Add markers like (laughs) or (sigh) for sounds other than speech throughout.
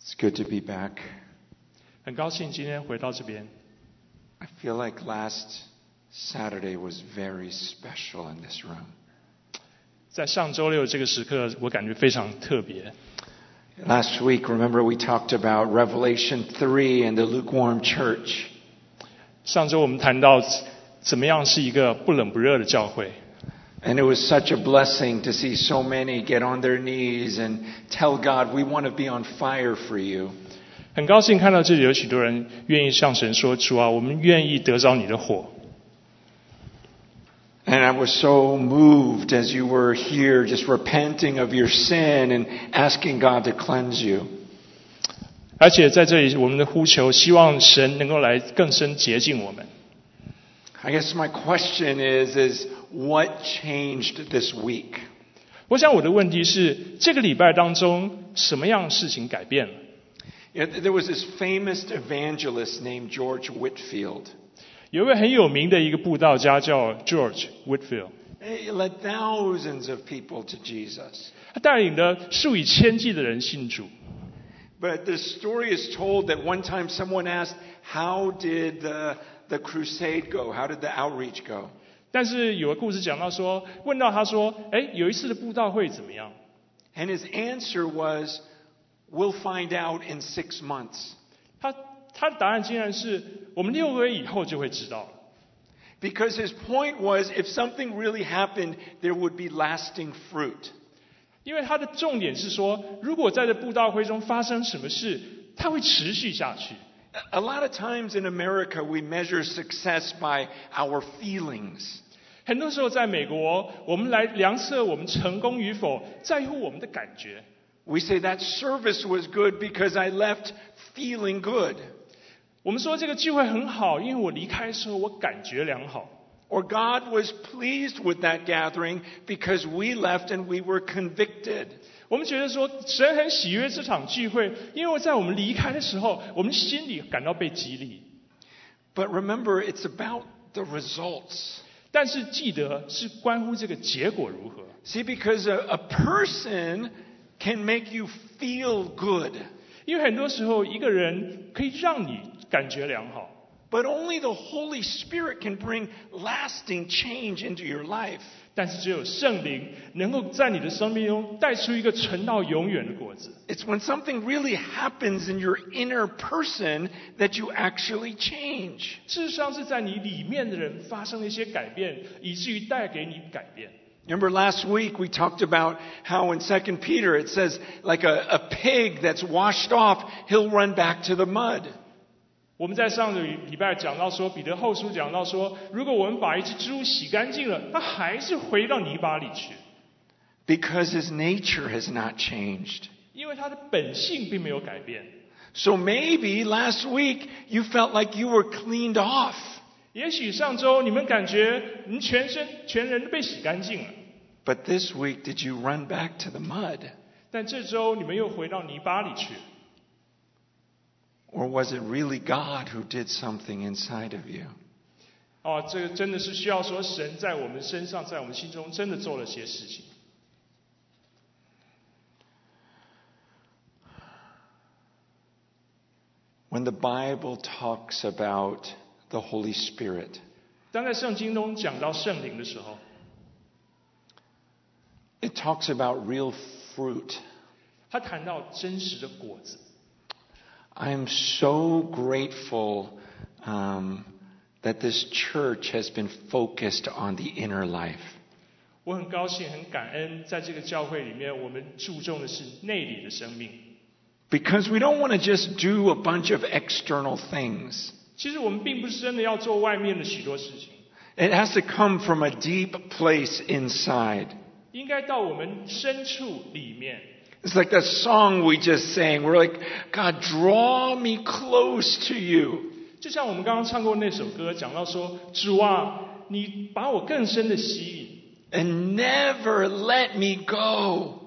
It's good to be back. 很高兴今天回到这边。 I feel like last Saturday was very special in this room. 在上周六这个时刻，我感觉非常特别。 Last week, remember, we talked about Revelation 3 and the lukewarm church. 上周我们谈到怎么样是一个不冷不热的教会， And it was such a blessing to see so many get on their knees and tell God, we want to be on fire for you. 很高兴看到这里有许多人愿意向神说：“主啊，我们愿意得着你的火。 And I was so moved as you were here, just repenting of your sin and asking God to cleanse you. ”而且在这里，我们的呼求，希望神能够来更深洁净我们。 I guess my question is is what changed this week？我想我的问题是，这个礼拜当中什么样事情改变了 Yeah, there was this famous evangelist named George Whitefield. 有一位很有名的一个布道家叫 George Whitefield，He led thousands of people to Jesus. 他带领了数以千计的人信主。But the story is told that one time someone asked, How did the crusade go? How did the outreach go? 但是有个故事讲到说，问到他说：“哎，有一次的布道会怎么样 And his answer was, We'll find out in six months.？” 他他的答案竟然是：“我们六个月以后就会知道了。 Because his point was, if something really happened, there would be lasting fruit. ”因为他的重点是说，如果在这布道会中发生什么事，它会持续下去。 A lot of times in America, we measure success by our feelings. 很多时候，在美国，我们来量测我们成功与否，在乎我们的感觉。 We say that service was good because I left feeling good. 我们说这个聚会很好，因为我离开的时候，我感觉良好。 Or God was pleased with that gathering because we left and we were convicted. 我们觉得说，神很喜悦这场聚会，因为在我们离开的时候，我们心里感到被激励。 But remember, it's about the results. 但是记得是关乎这个结果如何。 See, because a, a person can make you feel good, 因为很多时候，一个人可以让你感觉良好， but only the Holy Spirit can bring lasting change into your life. 但是只有圣灵能够在你的生命中带出一个存到永远的果子。 It's when something really happens in your inner person that you actually change. 事实上是在你里面的人发生了一些改变，以至于带给你改变。 Remember last week we talked about how in 2 Peter it says, like a, a pig that's washed off, he'll run back to the mud. 我们在上个礼拜讲到说，彼得后书讲到说，如果我们把一只猪洗干净了，它还是回到泥巴里去，Because his nature has not changed. 因为它的本性并没有改变。So maybe last week you felt like you were cleaned off. 也许上周你们感觉你全身全人都被洗干净了，But this week, did you run back to the mud? 但这周你们又回到泥巴里去，Or was it really God who did something inside of you? 哦，这个真的是需要说神在我们身上，在我们心中真的做了些事情。 When the Bible talks about the Holy Spirit, 当在圣经中讲到圣灵的时候， it talks about real fruit. 他谈到真实的果子。 I am so grateful um, that this church has been focused on the inner life. 我很高兴、很感恩，在这个教会里面，我们注重的是内里的生命。 Because we don't want to just do a bunch of external things. 其实我们并不是真的要做外面的许多事情， It has to come from a deep place inside. 应该到我们深处里面。 It's like that song we just sang. We're like, God, draw me close to you. 就像我们刚刚唱过那首歌，讲到说：“主啊，你把我更深的吸引， And never let me go.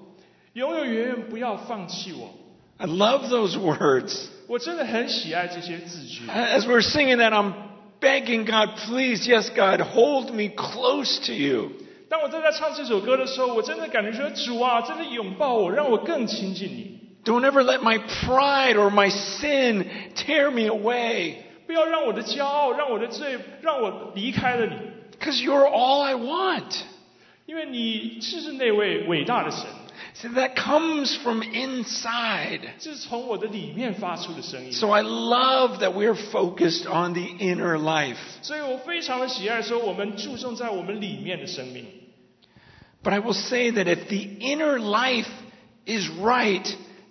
永永远远不要放弃我。 I love those words. ”我真的很喜爱这些字句。 As we're singing that, I'm begging God, please, yes, God, hold me close to you. 当我正在唱这首歌的时候，我真的感觉说：“主啊，真的拥抱我，让我更亲近你。 Don't ever let my pride or my sin tear me away. 不要让我的骄傲，让我的罪，让我离开了你， Because you're all I want. 因为你是那位伟大的神， See, that comes from inside. 这是从我的里面发出的声音。 So I love that we're focused on the inner life. 所以我非常的喜爱说，我们注重在我们里面的生命。 But I will say that if the inner life is right,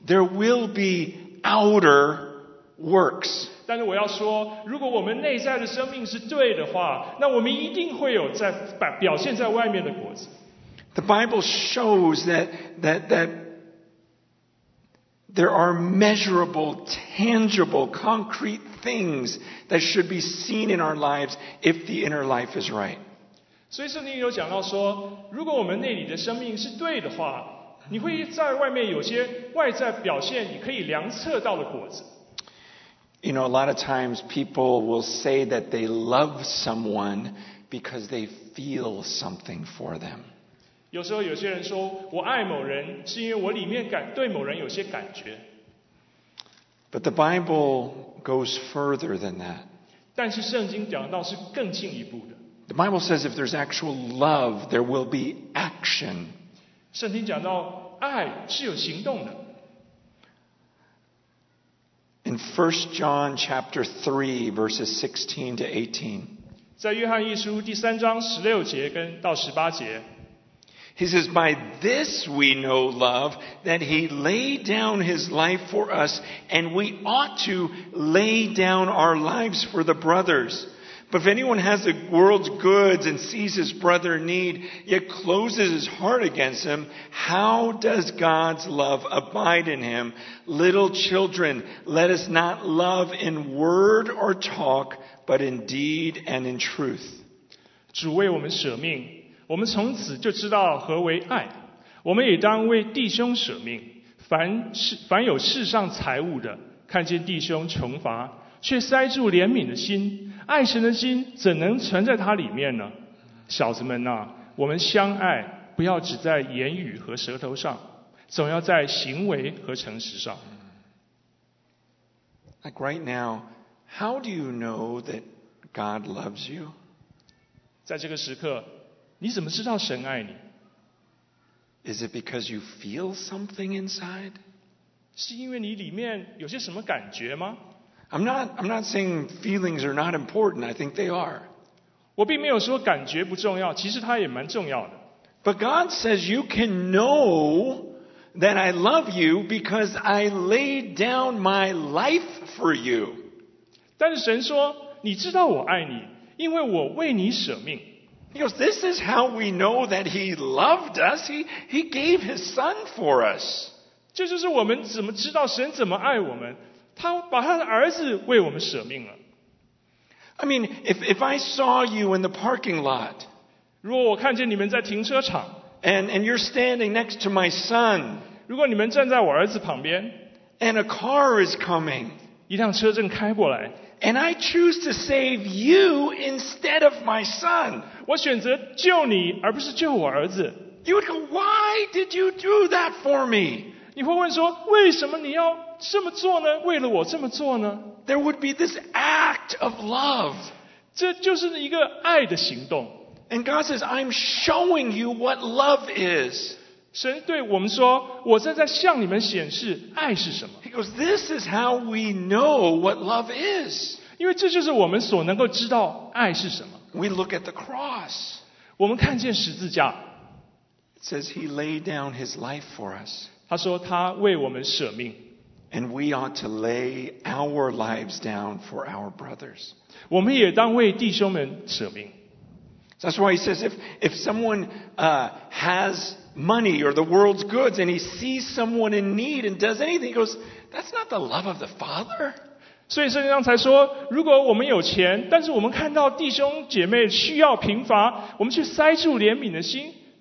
there will be outer works. 但是我要说，如果我们内在的生命是对的话，那我们一定会有在表表现在外面的果子。 The Bible shows that, that, that there are measurable, tangible, concrete things that should be seen in our lives if the inner life is right. 所以圣经有讲到说，如果我们内里的生命是对的话，你会在外面有些外在表现你可以量测到的果子。You know, a lot of times people will say that they love someone because they feel something for them. 有时候有些人说我爱某人，是因为我里面感对某人有些感觉。But the Bible goes further than that. 但是圣经讲到是更进一步的。The Bible says if there's actual love, there will be action. 圣经讲到爱是有行动的。 In 1 John chapter 3 verses 16 to 18, 在约翰一书第三章十六节跟到十八节， he says, By this we know love, that he laid down his life for us, and we ought to lay down our lives for the brothers. But if anyone has the world's goods and sees his brother in need, yet closes his heart against him, how does God's love abide in him? Little children, let us not love in word or talk, but in deed and in truth. 主为我们舍命，我们从此就知道何为爱。我们也当为弟兄舍命。凡是凡有世上财物的，看见弟兄穷乏，却塞住怜悯的心， 爱神的心怎能存在它里面呢？小子们呐、我们相爱，不要只在言语和舌头上，总要在行为和诚实上。Like right now, how do you know that God loves you? 在这个时刻，你怎么知道神爱你？Is it because you feel something inside? 是因为你里面有些什么感觉吗？I'm not, I'm not saying feelings are not important. I think they are. 我并没有说感觉不重要，其实它也蛮重要的。 But God says you can know that I love you because I laid down my life for you. 但是神说：“你知道我爱你，因为我为你舍命。 He goes, This is how we know that He loved us. He, he gave His Son for us. ”这就是我们怎么知道神怎么爱我们。 他把他的儿子为我们舍命了。 I mean, if, if I saw you in the parking lot 如果我看见你们在停车场， and, and you're standing next to my son 如果你们站在我儿子旁边， and a car is coming 一辆车正开过来， and I choose to save you instead of my son, 我选择救你，而不是救我儿子。 you would go, Why did you do that for me? 你会问说：为什么你要这么做呢？为了我这么做呢？ There would be this act of love. 这就是一个爱的行动。 And God says, I'm showing you what love is. 神对我们说：“我正在向你们显示爱是什么， He goes, This is how we know what love is. 因为这就是我们所能够知道爱是什么。 We look at the cross. 我们看见十字架， It says He laid down His life for us. 他说他为我们舍命， And we ought to lay our lives down for our brothers. 我们也当为弟兄们舍命。 That's why he says if, if someone uh, has money or the world's goods and he sees someone in need and does anything, he goes, That's not the love of the Father. 所以圣经上才说，如果我们有钱，但是我们看到弟兄姐妹需要贫乏，我们却塞住怜悯的心，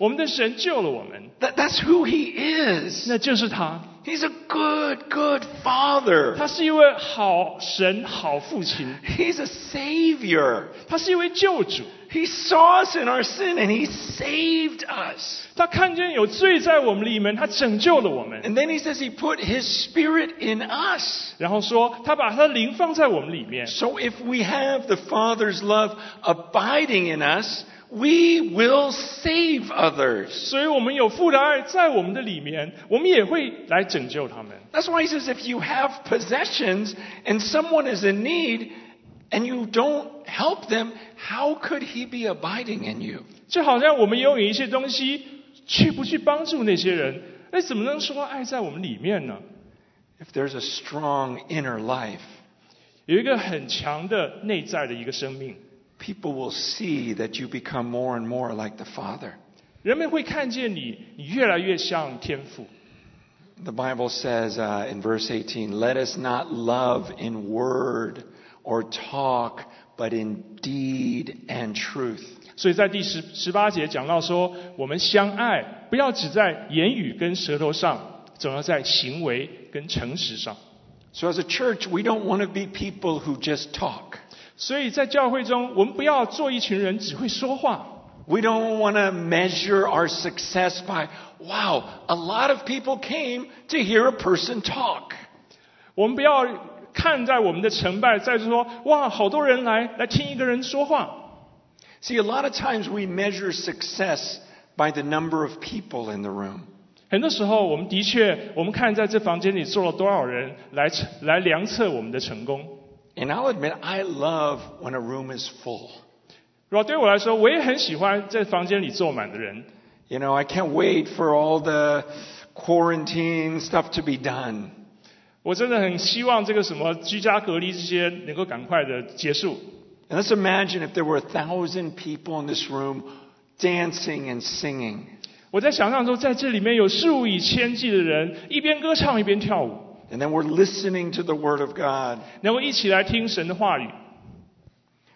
我们的神救了我们， That, that's who He is. 那就是他。 He's a good, good Father. 他是一位好神、好父亲， He's a Savior. 他是一位救主。 He saw us in our sin and He saved us. 他看见有罪在我们里面，他拯救了我们。 And then He says He put His Spirit in us. 然后说，他把他的灵放在我们里面。 So if we have the Father's love abiding in us, we will save others. 所以我们有父的爱在我们的里面，我们也会来拯救他们。 That's why He says if you have possessions and someone is in need and you don't help them, how could He be abiding in you? 就好像我们拥有一些东西，却不去帮助那些人，那怎么能说爱在我们里面呢？ If there's a strong inner life, 有一个很强的内在的一个生命， people will see that you become more and more like the Father. 人们会看见你，你越来越像天父。 The Bible says uh, in verse 18, Let us not love in word or talk, but in deed and truth. 所以在第十十八节讲到说，我们相爱，不要只在言语跟舌头上，总要在行为跟诚实上。 So as a church, we don't want to be people who just talk. 所以在教会中，我们不要做一群人只会说话。 We don't want to measure our success by, wow, a lot of people came to hear a person talk. 我们不要看在我们的成败，在于说哇，好多人来来听一个人说话。 See, a lot of times we measure success by the number of people in the room. 很多时候，我们的确，我们看在这房间里坐了多少人来来量测我们的成功。 And I'll admit, I love when a room is full. 如果对我来说，我也很喜欢在房间里坐满的人。 You know, I can't wait for all the quarantine stuff to be done. 我真的很希望这个什么居家隔离这些能够赶快的结束。 And let's imagine if there were a thousand people in this room dancing and singing. 我在想象中，在这里面有数以千计的人，一边歌唱一边跳舞， And then we're listening to the Word of God. 能够一起来听神的话语。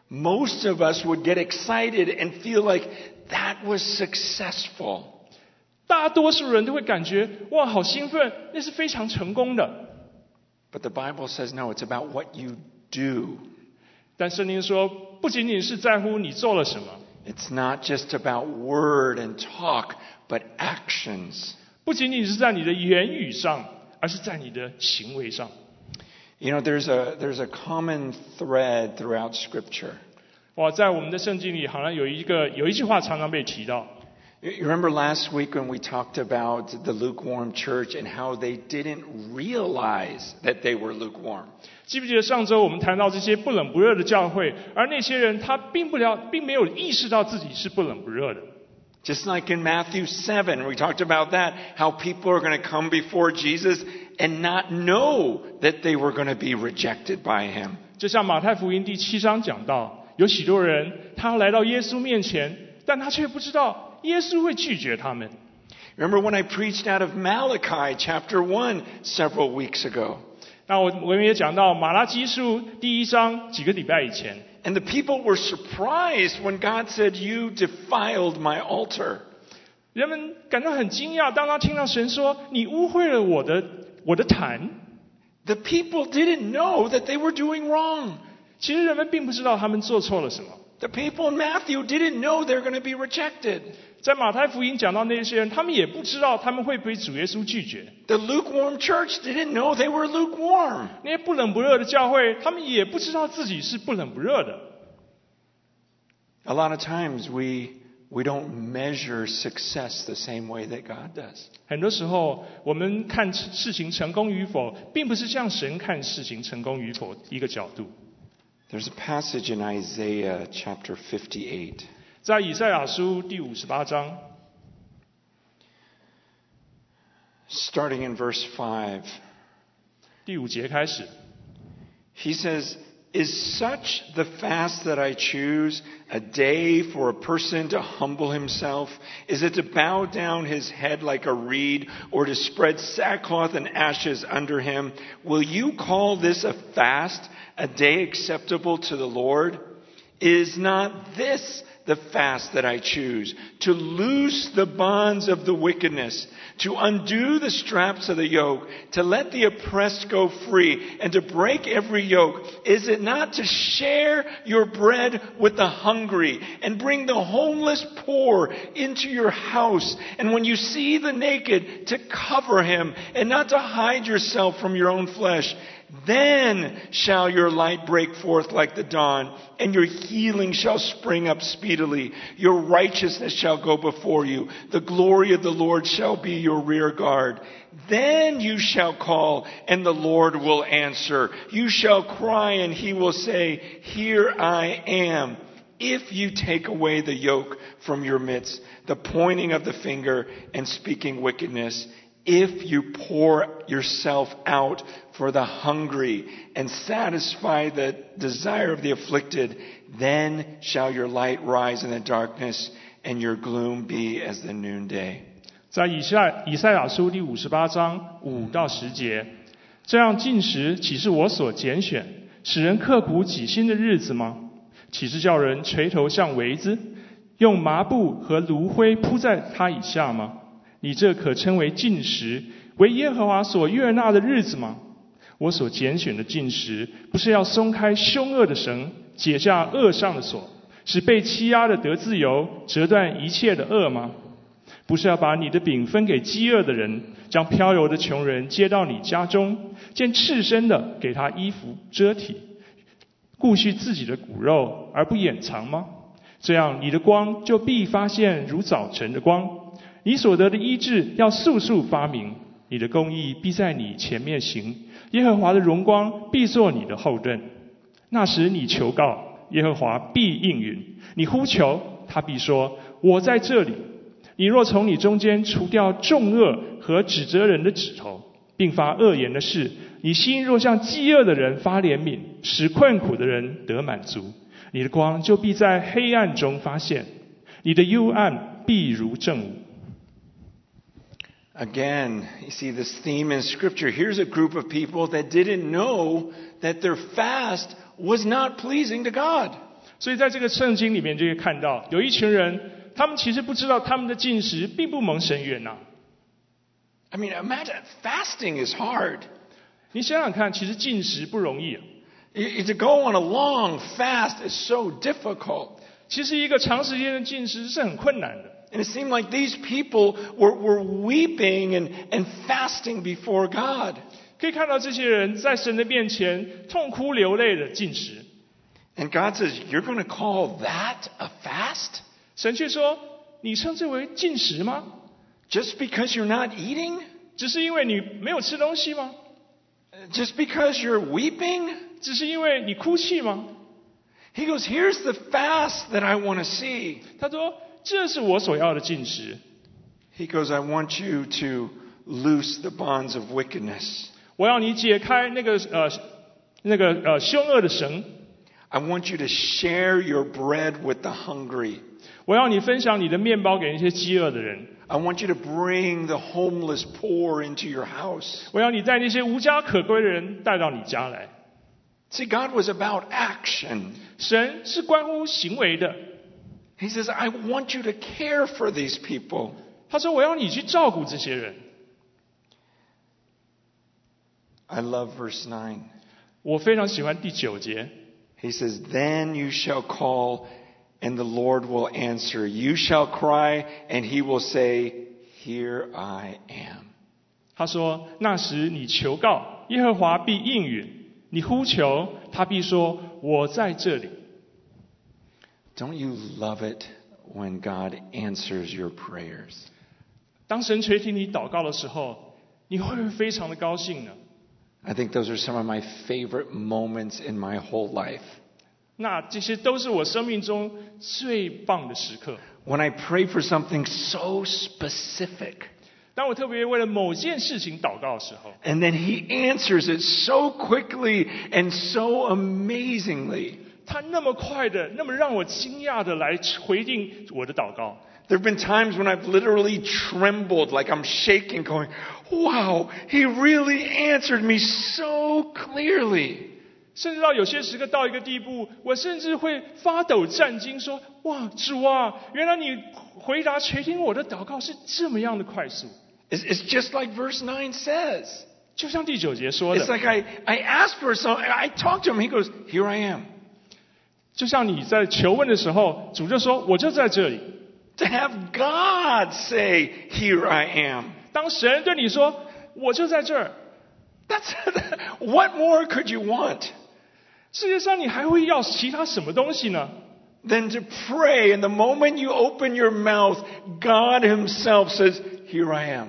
Most of us would get excited and feel like that was successful. 大多数人都会感觉哇，好兴奋，那是非常成功的。 But the Bible says, no, it's about what you do. 但圣经说，不仅仅是在乎你做了什么， It's not just about word and talk, but actions. 不仅仅是在你的言语上， 而是在你的行为上。 You know, there's a, there's a common thread throughout Scripture. 哇，在我们的圣经里，好像有一个有一句话常常被提到。 You you remember last week when we talked about the lukewarm church and how they didn't realize that they were lukewarm? 记不记得上周我们谈到这些不冷不热的教会，而那些人他并不了，并没有意识到自己是不冷不热的。 Just like in Matthew 7, we talked about that, how people are going to come before Jesus and not know that they were going to be rejected by him. 就像马太福音第七章讲到，有许多人他来到耶稣面前，但他却不知道耶稣会拒绝他们。 Remember when I preached out of Malachi chapter 1 several weeks ago? 那我我们也讲到马拉基书第一章几个礼拜以前， And the people were surprised when God said, You defiled my altar. 人们感到很惊讶，当他听到神说：“你污秽了我的我的坛。 The people didn't know that they were doing wrong. ”其实人们并不知道他们做错了什么。 The people in Matthew didn't know they're going to be rejected. 在马太福音讲到那些人，他们也不知道他们会被主耶稣拒绝。 The lukewarm church didn't know they were lukewarm. 那些不冷不热的教会，他们也不知道自己是不冷不热的。 A lot of times we, we don't measure success the same way that God does. 很多时候，我们看事情成功与否，并不是像神看事情成功与否一个角度。 There's a passage in Isaiah chapter 58. 在以赛亚书第五十八章 Starting in verse 5, 第五节开始， he says, Is such the fast that I choose a day for a person to humble himself? Is it to bow down his head like a reed or to spread sackcloth and ashes under him? Will you call this a fast A day acceptable to the Lord? Is not this the fast that I choose, to loose the bonds of the wickedness, to undo the straps of the yoke, to let the oppressed go free, and to break every yoke? Is it not to share your bread with the hungry, and bring the homeless poor into your house, and when you see the naked, to cover him, and not to hide yourself from your own flesh? Then shall your light break forth like the dawn, and your healing shall spring up speedily. Your righteousness shall go before you. The glory of the Lord shall be your rear guard. Then you shall call, and the Lord will answer. You shall cry, and he will say, Here I am. If you take away the yoke from your midst, the pointing of the finger and speaking wickedness, if you pour yourself out for the hungry and satisfy the desire of the afflicted, then shall your light rise in the darkness and your gloom be as the noonday. 在以赛以赛亚书第五十八章五到十节，这样进食岂是我所拣选，使人刻苦己心的日子吗？岂是叫人垂头像苇子，用麻布和炉灰铺在他以下吗？你这可称为进食，为耶和华所悦纳的日子吗？我所拣选的进食，不是要松开凶恶的绳，解下恶上的锁，使被欺压的得自由，折断一切的恶吗？不是要把你的饼分给饥饿的人，将漂游的穷人接到你家中，见赤身的给他衣服遮体，顾恤自己的骨肉而不掩藏吗？这样你的光就必发现如早晨的光，你所得的医治要速速发明，你的公义必在你前面行。耶和华的荣光必作你的后盾，那时你求告，耶和华必应允；你呼求，他必说：“我在这里。”你若从你中间除掉重恶和指责人的指头，并发恶言的事，你心若向饥饿的人发怜悯，使困苦的人得满足，你的光就必在黑暗中发现，你的幽暗必如正午。Again, you see this theme in Scripture. Here's a group of people that didn't know that their fast was not pleasing to God. 所以在这个圣经里面就会看到，有一群人，他们其实不知道他们的进食并不蒙神悦纳。 I mean, imagine fasting is hard. 你想想看，其实进食不容易啊。 Y- To go on a long fast is so difficult. 其实一个长时间的进食是很困难的。 And it seemed like these people were, were weeping and, and fasting before God. 可以看到这些人在神的面前痛哭流泪的进食。 And God says, You're going to call that a fast? 神却说：“你称之为进食吗？ Just because you're not eating? 只是因为你没有吃东西吗？ Just because you're weeping? 只是因为你哭泣吗 He goes, Here's the fast that I want to see.？” 他说：“ 这是我所要的进食。 He goes, I want you to loose the bonds of wickedness. 我要你解开那个呃那个呃凶恶的绳， I want you to share your bread with the hungry. 我要你分享你的面包给那些饥饿的人， I want you to bring the homeless poor into your house. 我要你带那些无家可归的人带到你家来。 See, God was about action. 神是关乎行为的。 He says, I want you to care for these people. 他说：“我要你去照顾这些人。 I love verse 9. ”我非常喜欢第九节， He says, Then you shall call, and the Lord will answer. You shall cry, and he will say, Here I am. 他说：“那时你求告，耶和华必应允；你呼求，他必说：我在这里。 Don't you love it when God answers your prayers? ”当神垂听你祷告的时候，你会不会非常的高兴呢？ I think those are some of my favorite moments in my whole life. 那这些都是我生命中最棒的时刻。 When I pray for something so specific, 当我特别为了某件事情祷告的时候， and then He answers it so quickly and so amazingly. 他那么快的、那么让我惊讶的来回应我的祷告。 There have been times when I've literally trembled, like I'm shaking, going, Wow, He really answered me so clearly. 甚至到有些时刻到一个地步，我甚至会发抖战惊，说：“哇，主啊，原来你回答垂听我的祷告是这么样的快速。 It's, it's just like verse 9 says. ”就像第九节说 It's 的， like I, I asked for something, I talked to him, he goes, Here I am. 就像你在求问的时候，主就说：“我就在这里。 To have God say, Here I am. ”当神对你说：“我就在这儿。 That's (laughs) what more could you want ”世界上你还会要其他什么东西呢？ than to pray? And the moment you open your mouth, God Himself says, Here I am.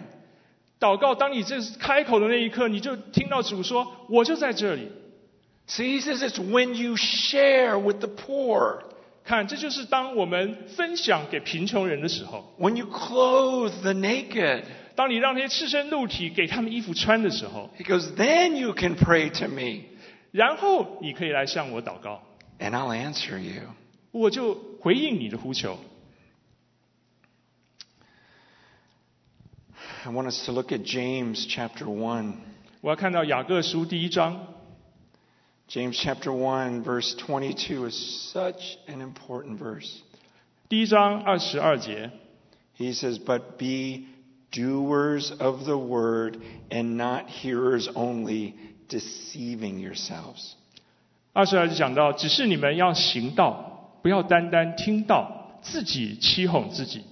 祷告，当你这开口的那一刻，你就听到主说：“我就在这里。 See, He says it's when you share with the poor, ”看，这就是当我们分享给贫穷人的时候， when you clothe the naked. 当你让那些赤身露体给他们衣服穿的时候， He goes, Then you can pray to me, 然后你可以来向我祷告， and I'll answer you. 我就回应你的呼求。 I want us to look at James chapter 1. 我要看到雅各书第一章， James chapter 1, verse 22 is such an important verse. 第一章二十二节， He says, But be doers of the word and not hearers only, deceiving yourselves. 二十二节讲到，只是你们要行道，不要单单听到，自己欺哄自己。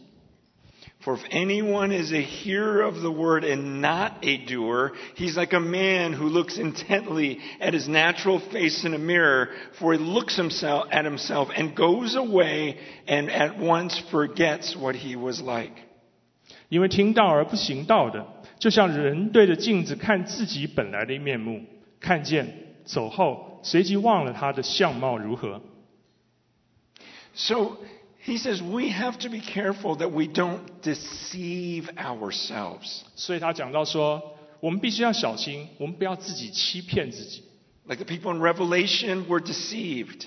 For if anyone is a hearer of the word and not a doer, he's like a man who looks intently at his natural face in a mirror, for he looks himself at himself and goes away and at once forgets what he was like. 因为听到而不行道的，就像人对着镜子看自己本来的面目，看见走后，随即忘了他的相貌如何。 So he says we have to be careful that we don't deceive ourselves. 所以他讲到说，我们必须要小心，我们不要自己欺骗自己。 Like the people in Revelation were deceived.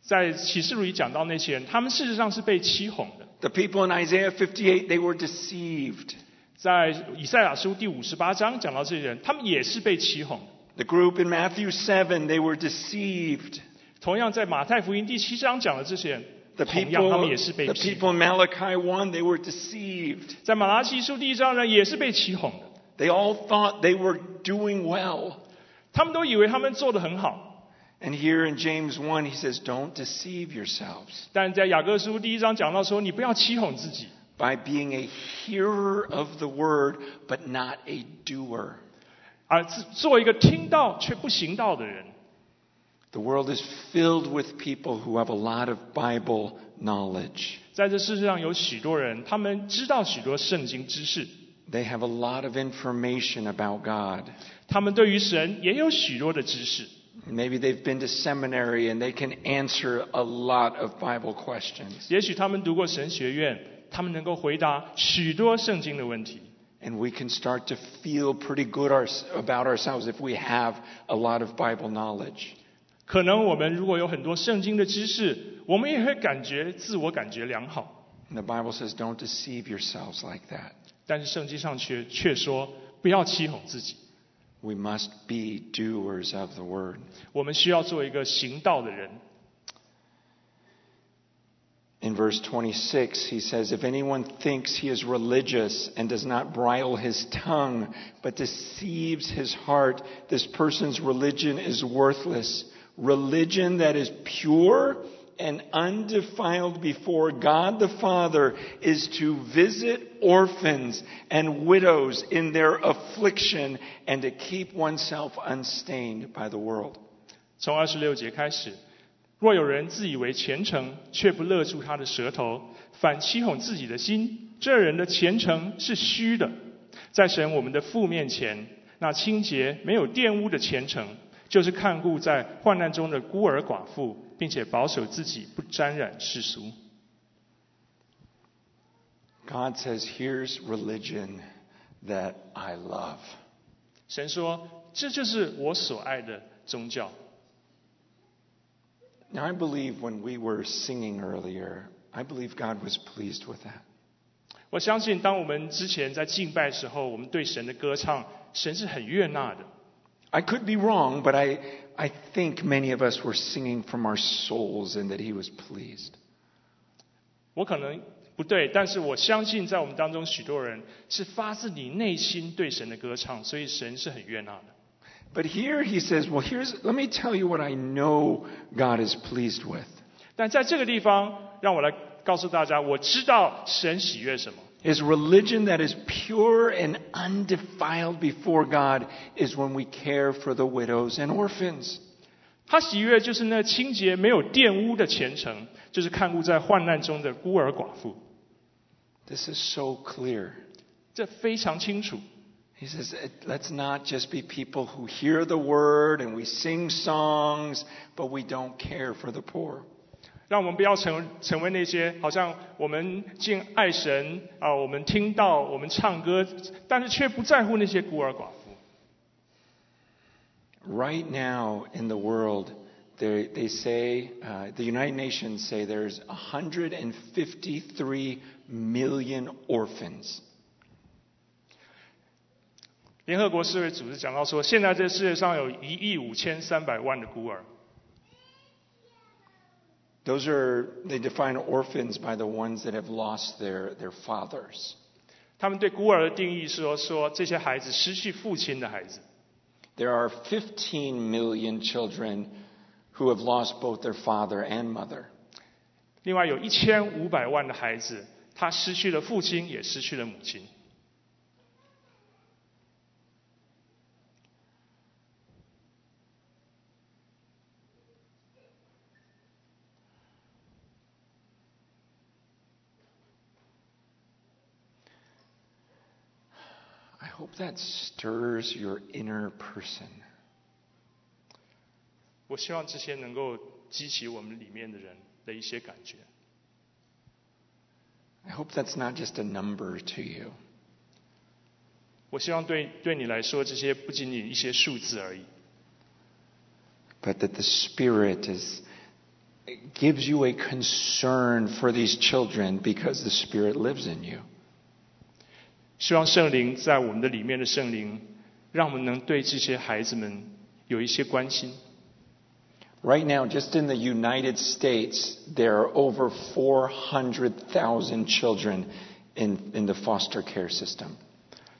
在启示录里讲到那些人，他们事实上是被欺哄的。 The people in Isaiah 58, they were deceived. 在以赛亚书第五十八章讲到这些人，他们也是被欺哄的。 The group in Matthew 7, they were deceived. 同样，在马太福音第七章讲的这些人， The 同样他们 people, 也是被 the 欺 people 哄。 in Malachi 1, they were deceived. 在马拉基书第一章呢，也是被欺哄的。 They all thought they were doing well. 他们都以为他们做得很好， And here in James 1, he says, Don't deceive yourselves 但在雅各书第一章讲到说，你不要欺哄自己， by being a hearer of the word, but not a doer. 而是做一个听到却不行道的人。 The world is filled with people who have a lot of Bible knowledge. 在这世界上有许多人，他们知道许多圣经知识， They have a lot of information about God. 他们对于神也有许多的知识。 Maybe they've been to seminary and they can answer a lot of Bible questions. 也许他们读过神学院，他们能够回答许多圣经的问题。 And we can start to feel pretty good our, about ourselves if we have a lot of Bible knowledge. 可能我们如果有很多圣经的知识，我们也会感觉自我感觉良好。 And the Bible says, don't deceive yourselves like that. 但是圣经上却却说不要欺哄自己， We must be doers of the word. 我们需要做一个行道的人。 In verse 26, he says, If anyone thinks he is religious and does not bridle his tongue, but deceives his heart, this person's religion is worthless. Religion that is pure and undefiled before God the Father is to visit orphans and widows in their affliction and to keep oneself unstained by the world. 从二十六节开始，若有人自以为虔诚，却不勒住他的舌头，反欺哄自己的心，这人的虔诚是虚的。在神我们的父面前，那清洁没有玷污的虔诚， 就是看顾在患难中的孤儿寡妇，并且保守自己不沾染世俗。God says, Here's religion that I love. 神说：“这就是我所爱的宗教。Now, I believe when we were singing earlier, I believe God was pleased with that. ”我相信，当我们之前在敬拜的时候，我们对神的歌唱，神是很悦纳的。I could be wrong, but I, I think many of us were singing from our souls and that he was pleased. 我可能不对，但是我相信在我们当中许多人是发自你内心对神的歌唱，所以神是很悦纳的。 But here he says, well, here's, let me tell you what I know God is pleased with. 但在这个地方，让我来告诉大家，我知道神喜悦什么。 His religion that is pure and undefiled before God is when we care for the widows and orphans. 他喜悦就是那清洁没有玷污的虔诚，就是看顾在患难中的孤儿寡妇。 This is so clear. 这非常清楚。 He says, "Eh, let's not just be people who hear the word and we sing songs, but we don't care for the poor. 让我们不要成成为那些好像我们敬爱神啊，我们听到我们唱歌，但是却不在乎那些孤儿寡妇。Right now in the world, they, they say, uh, the United Nations say there's 153 million orphans. 联合国世卫组织讲到说，现在这世界上有一亿五千三百万的孤儿，Those are, they define orphans by the ones that have lost their, their fathers. 他们对孤儿的定义是说，说这些孩子失去父亲的孩子。 There are 15 million children who have lost both their father and mother. 另外有一千五百万的孩子，他失去了父亲，也失去了母亲。 that stirs your inner person. 我希望这些能够激起我们里面的人的一些感觉。 I hope that's not just a number to you. 我希望对对你来说，这些不仅仅一些数字而已， but that the Spirit is gives you a concern for these children because the Spirit lives in you. 希望圣灵在我们的里面的圣灵，让我们能对这些孩子们有一些关心。 Right now, just in the United States, there are over 400,000 children in, in the foster care system.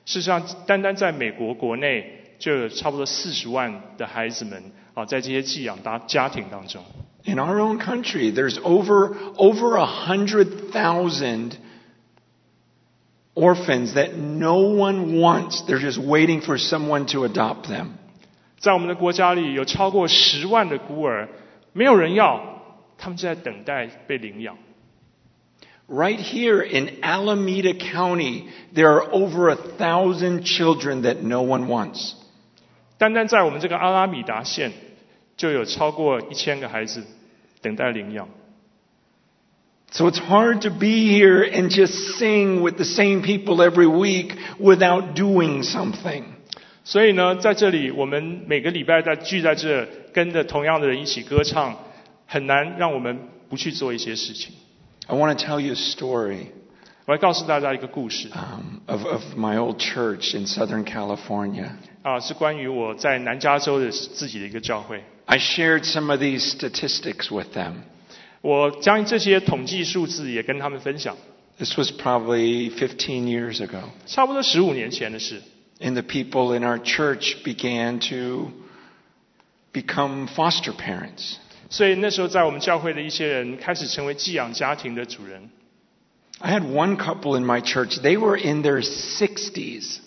事实上，单单在美国国内就有差不多四十万的孩子们啊，在这些寄养家家庭当中。 In our own country, there's over, over 100,000 orphans that no one wants. They're just waiting for someone to adopt them. 在我们的国家里，有超过十万的孤儿，没有人要，他们就在等待被领养。 Right here in Alameda County, there are over a thousand children that no one wants. 单单在我们这个阿拉米达县，就有超过一千个孩子等待领养。 So it's hard to be here and just sing with the same people every week without doing something. 所以呢，在这里，我们每个礼拜在聚在这，跟着同样的人一起歌唱，很难让我们不去做一些事情。 I want to tell you a story 我来告诉大家一个故事 um, of, of my old church in Southern California. 啊，是关于我在南加州的自己的一个教会。 I shared some of these statistics with them. 我将这些统计数字也跟他们分享， This was probably 15 years ago. 差不多十五年前的事。 And the people in our church began to become foster parents. 所以那时候，在我们教会的一些人开始成为寄养家庭的主人。 I had one couple in my church. They were in their 60s.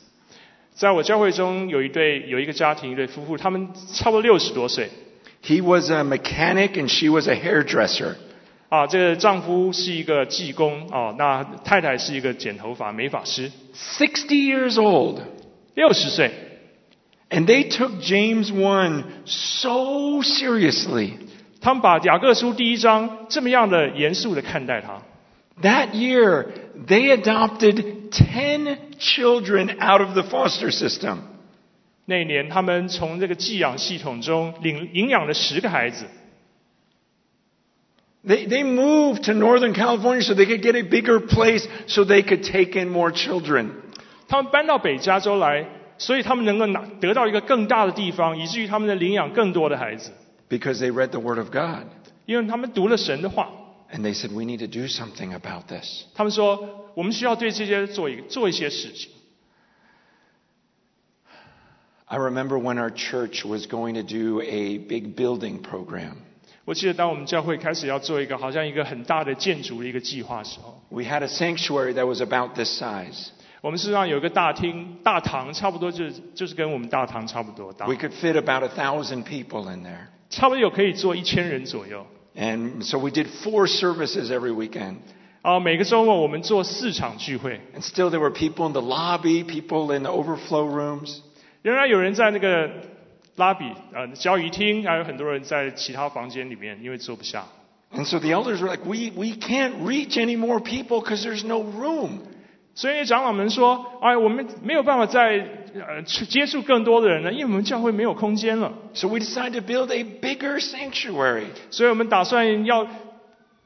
在我教会中有一对有一个家庭一对夫妇，他们差不多六十多岁 He was a mechanic and she was a hairdresser. 啊。这个丈夫是一个技工啊，那太太是一个剪头发美发师， 60 years old. 六十岁。 And they took James 1 so seriously. 他们把雅各书第一章这么样的严肃的看待他。 That year, they adopted 10 children out of the foster system. 那一年，他们从这个寄养系统中领领养了十个孩子。 They, they moved to Northern California so they could get a bigger place so they could take in more children. 他们搬到北加州来， 所以他们能够拿得到一个更大的地方，以至于他们能领养更多的孩子， because they read the Word of God. 因为他们读了神的话。 And they said, we need to do something about this. 他们说，我们需要对这些做一做一些事情。 I remember when our church was going to do a big building program. 我记得当我们教会开始要做一个好像一个很大的建筑的一个计划的时候， We had a sanctuary that was about this size. 我们事实上有一个大厅、大堂，差不多就是就是跟我们大堂差不多大 We，could fit about a thousand people in there. 差不多有可以坐一千人左右。 And so we did four services every weekend. 啊，每个周末我们做四场聚会， And still there were people in the lobby, people in the overflow rooms. 仍然有人在那个拉比呃交谊厅，还有很多人在其他房间里面，因为坐不下。 And so the elders were like, we, we can't reach any more people because there's no room. 所以长老们说：“哎，我们没有办法再呃去接触更多的人了，因为我们教会没有空间了。 So we decided to build a bigger sanctuary, 所以我们打算要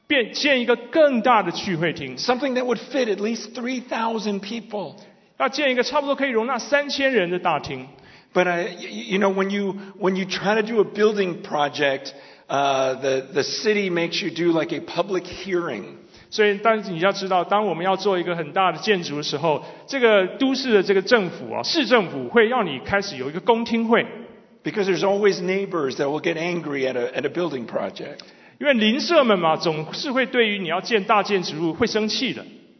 变建一个更大的聚会厅， something that would fit at least 3,000 people. 要建一个差不多可以容纳三千人的大厅。But uh, you know, when you when you try to do a building project, uh, the the city makes you do like a public hearing. 所以，但是你要知道，当我们要做一个很大的建筑的时候，这个都市的这个政府啊，市政府会让你开始有一个公听会，Because there's always neighbors that will get angry at a, at a building project. 因为邻舍们嘛，总是会对于你要建大建筑物会生气的。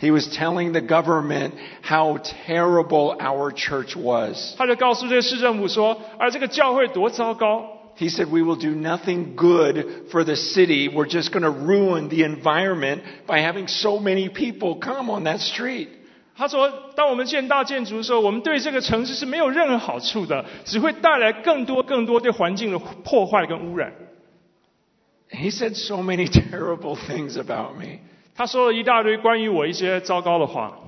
He was telling the government how terrible our church was. 他就告诉这个市政府说：“啊，这个教会多糟糕！ He said, We will do nothing good for the city. We're just going to ruin the environment by having so many people come on that street. 他说，当我们建大建筑的时候，我们对这个城市是没有任何好处的，只会带来更多更多对环境的破坏跟污染。 He said so many (laughs) terrible things about me. 他说了一大堆关于我一些糟糕的话。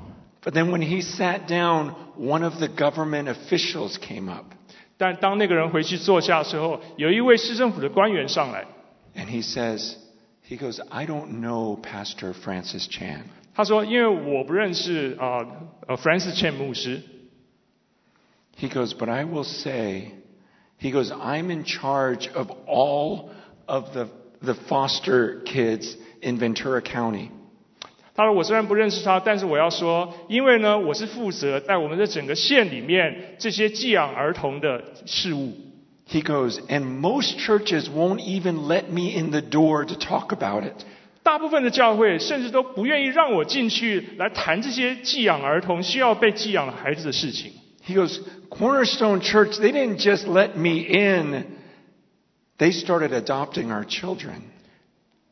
But then when he sat down, one of the government officials came up 但当那个人回去坐下的时候，有一位市政府的官员上来， and he says, he goes, I don't know Pastor Francis Chan. 他说：“因为我不认识啊呃 Francis Chen 牧师， He goes, but I will say, he goes, I'm in charge of all of the, the foster kids in Ventura County. 他说我虽然不认识他，但是我要说，因为呢，我是负责在我们的整个县里面这些寄养儿童的事务。 He goes, and most churches won't even let me in the door to talk about it. 大部分的教会甚至都不愿意让我进去来谈这些寄养儿童需要被寄养的孩子的事情。 He goes, Cornerstone Church, they didn't just let me in, they started adopting our children.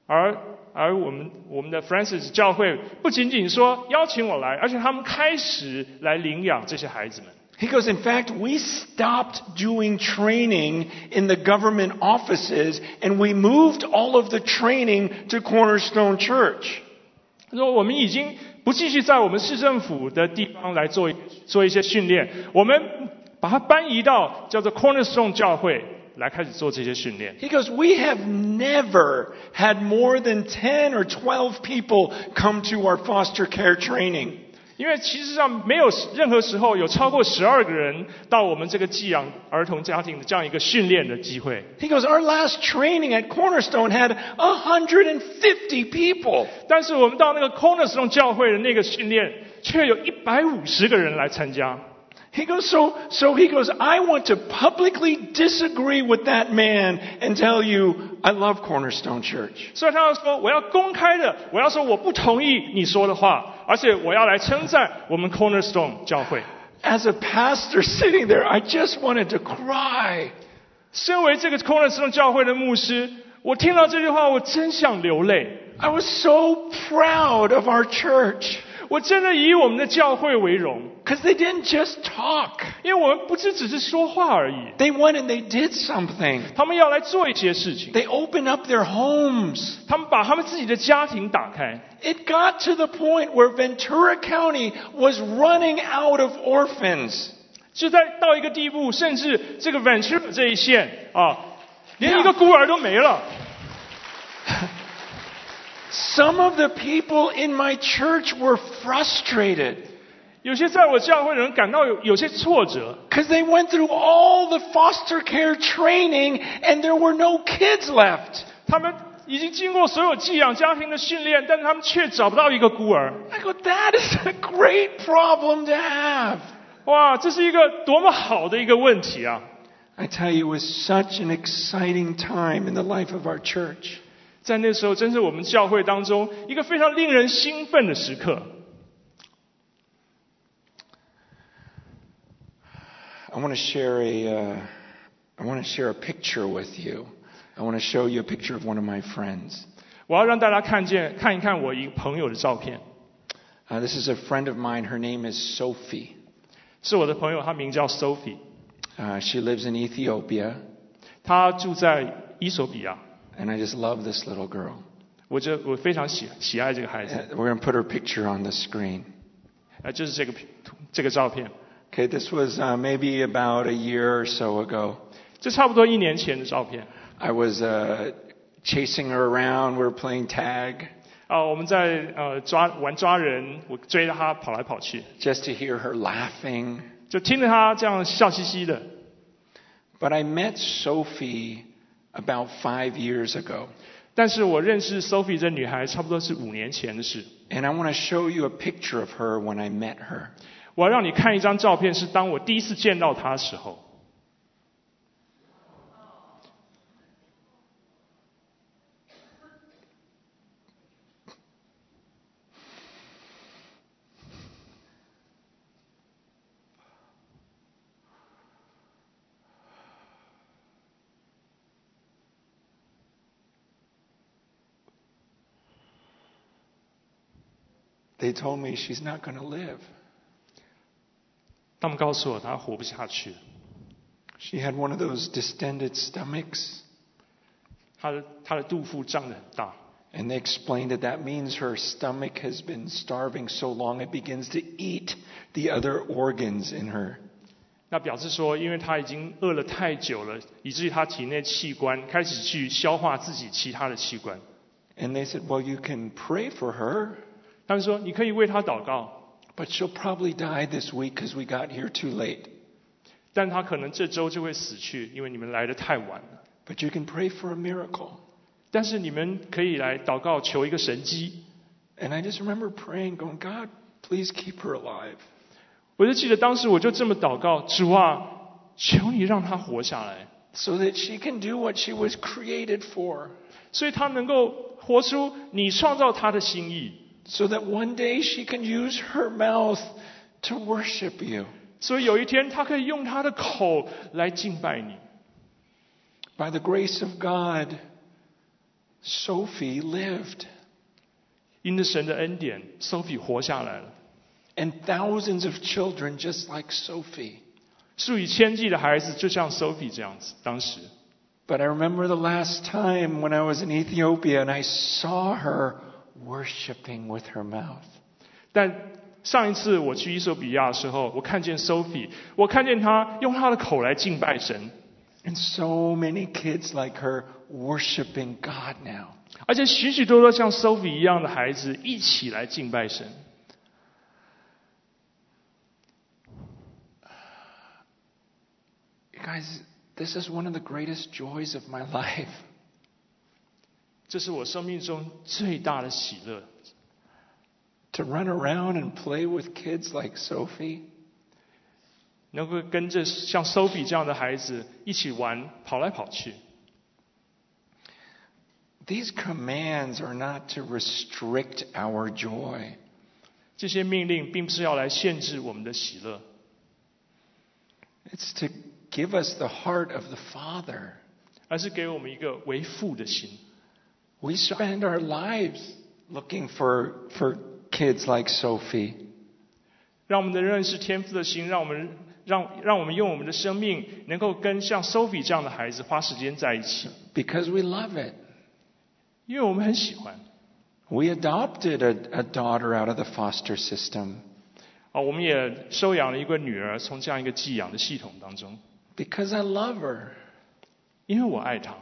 而 而我们我们的 Francis 教会不仅仅说邀请我来，而且他们开始来领养这些孩子们。 He goes, in fact, we stopped doing training in the government offices and we moved all of the training to Cornerstone Church. 他说我们已经不继续在我们市政府的地方来做做一些训练，我们把它搬移到叫做 Cornerstone 教会 来开始做这些训练。 He goes, we have never had more than 10 or 12 people come to our foster care training. 因为其实上没有任何时候有超过十二个人到我们这个寄养儿童家庭的这样一个训练的机会。 He goes, our last training at Cornerstone had 150 people. 但是我们到那个 Cornerstone 教会的那个训练，却有一百五十个人来参加。 He goes, so, so he goes, I want to publicly disagree with that man and tell you, I love Cornerstone Church. 所以他要说，我要公开的，我要说我不同意你说的话，而且我要来称赞我们 Cornerstone 教会。 As a pastor sitting there, I just wanted to cry. 身为这个 Cornerstone 教会的牧师，我听到这句话，我真想流泪。 I was so proud of our church. 我真的以我们的教会为荣， because they didn't just talk. 因为我们不是只是说话而已， They went and they did something. 他们要来做一些事情， They opened up their homes. 他们把他们自己的家庭打开。 It got to the point where Ventura County was running out of orphans. 就在到一个地步，甚至这个 Ventura 这一线啊，连一个孤儿都没了。 Some of the people in my church were frustrated 有些在我教会的人感到有有些挫折， because they went through all the foster care training and there were no kids left. 他们已经经过所有寄养家庭的训练，但是他们却找不到一个孤儿。 I go, that is a great problem to have. 哇，这是一个多么好的一个问题啊！ I tell you, it was such an exciting time in the life of our church. 在那时候，真是我们教会当中一个非常令人兴奋的时刻。 I want to share a, uh, I want to share a picture with you. I want to show you a picture of one of my friends. 我要让大家看见看一看我一个朋友的照片， Uh, this is a friend of mine. Her name is Sophie. 是我的朋友，她名叫 Sophie， Uh, she lives in Ethiopia, 她住在伊索比亚。 and I just love this little girl. 我这我非常喜喜爱这个孩子， Uh, We're going to put her picture on the screen. 呃，就是这个图这个照片， Okay, this was uh, maybe about a year or so ago. 这差不多一年前的照片。 I was uh, chasing her around. We were playing tag 啊，我们在呃抓玩抓人，我追着她跑来跑去， just to hear her laughing. 就听着她这样笑嘻嘻的。 But I met Sophie about five years ago. 但是我认识 Sophie 这女孩，差不多是五年前的事。 And I want to show you a picture of her when I met her. 我要让你看一张照片，是当我第一次见到她的时候。 They told me she's not going to live. 他们告诉我她活不下去， She had one of those distended stomachs. 她的她的肚腹胀得很大。 And they explained that that means her stomach has been starving so long it begins to eat the other organs in her. 那表示说，因为她已经饿了太久了，以至于她体内器官开始去消化自己其他的器官。 And they said, Well, you can pray for her, 他们说，你可以为她祷告， but she'll probably die this week because we got here too late. 但她可能这周就会死去，因为你们来的太晚了。 But you can pray for a miracle. 但是你们可以来祷告，求一个神迹。 And I just remember praying, going, God, please keep her alive. 我就记得当时我就这么祷告：主啊，求你让她活下来， so that she can do what she was created for, 所以她能够活出你创造她的心意， so that one day she can use her mouth to worship you. 所以有一天她可以用她的口来敬拜你。 By the grace of God, Sophie lived, 因着神的恩典，Sophie 活下来了。 and thousands of children just like Sophie. 数以千计的孩子就像 Sophie 这样子，当时。 But I remember the last time when I was in Ethiopia and I saw her worshiping with her mouth. 但上一次我去伊索比亚的时候，我看见 Sophie，我看见她用她的口来敬拜神， And so many kids like her worshiping God now. 而且许许多多像 Sophie 一样的孩子一起来敬拜神。 You guys, this is one of the greatest joys of my (laughs) life. 这是我生命中最大的喜乐， To run around and play with kids like Sophie. 能够跟着像 Sophie 这样的孩子一起玩，跑来跑去。 These commands are not to restrict our joy. 这些命令并不是要来限制我们的喜乐， It's to give us the heart of the Father. 而是给我们一个为父的心。 we spend our lives looking for, for kids like Sophie. 让我们的认识天父的心，让我们让让我们用我们的生命，能够跟像 Sophie 这样的孩子花时间在一起。Because we love it，因为我们很喜欢。We adopted a, a daughter out of the foster system。啊，我们也收养了一个女儿，从这样一个寄养的系统当中。Because I love her，因为我爱她。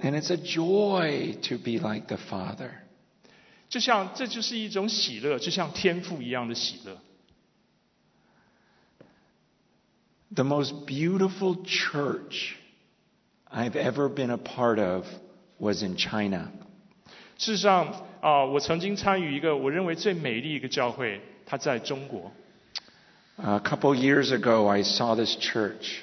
and it's a joy to be like the Father. 就像这就是一种喜乐，就像天父一样的喜乐。The most beautiful church I've ever been a part of was in China. 事实上啊、呃，我曾经参与一个我认为最美丽一个教会，它在中国。A couple years ago, I saw this church.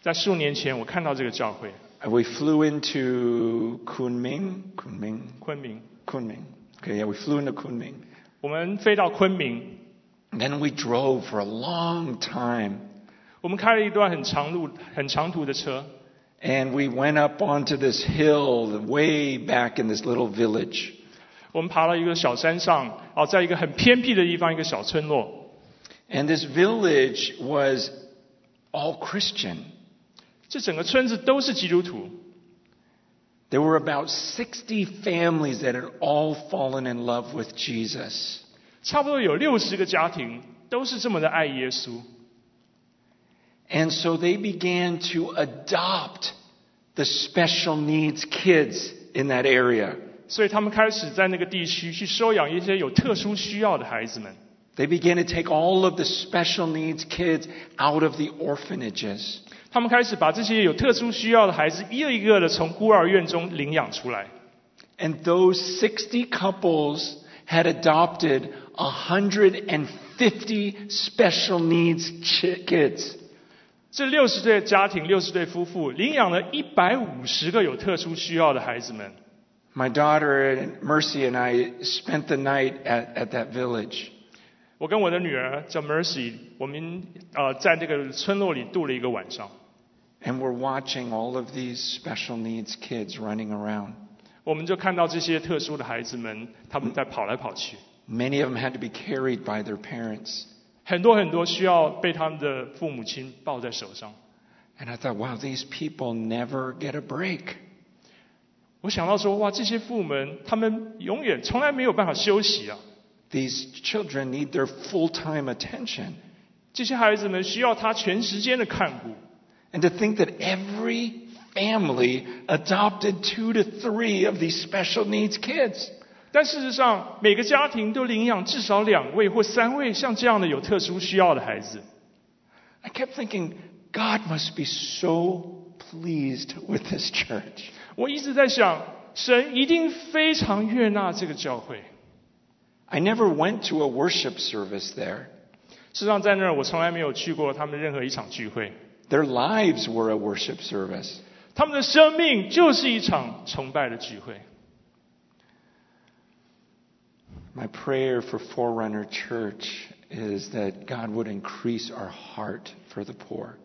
在数年前，我看到这个教会。We flew into Kunming. Kunming. 昆明。 Kunming. Okay, yeah, we flew into Kunming. 我们飞到昆明， Then we drove for a long time. 我们开了一段很长路、很长途的车， And we went up onto this hill way back in this little village. 我们爬到一个小山上，哦，在一个很偏僻的地方，一个小村落。 And this village was all Christian. 这整个村子都是基督徒， There were about 60 families that had all fallen in love with Jesus. 差不多有六十个家庭都是这么的爱耶稣。 And so they began to adopt the special needs kids in that area. 所以他们开始在那个地区去收养一些有特殊需要的孩子们。 They began to take all of the special needs kids out of the orphanages. 他们开始把这些有特殊需要的孩子一个一个的从孤儿院中领养出来。 And those 60 couples had adopted 150 special needs chi- kids. 这六十对家庭、六十对夫妇领养了一百五十个有特殊需要的孩子们。 My daughter and Mercy and I spent the night at, at that village. 我跟我的女儿叫 Mercy，我们呃在这个村落里度了一个晚上。And we're watching all of these special needs kids running around. 我们就看到这些特殊的孩子们，他们在跑来跑去，Many of them had to be carried by their parents. 很多很多需要被他们的父母亲抱在手上。And I thought, wow, these people never get a break. 我想到说，哇，这些父母们他们永远从来没有办法休息啊！These children need their full time attention. 这些孩子们需要他全时间的看顾。 And to think that every family adopted two to three of these special needs kids. 但事实上，每个家庭都领养至少两位或三位像这样的有特殊需要的孩子。 I kept thinking, God must be so pleased with this church. 我一直在想，神一定非常悦纳这个教会。 I never went to a worship service there. 事实上，在那儿我从来没有去过他们任何一场聚会。 Their lives were a worship service. 他们的生命就是一场崇拜的聚会。 My prayer for Forerunner Church is that God would increase our heart for the poor.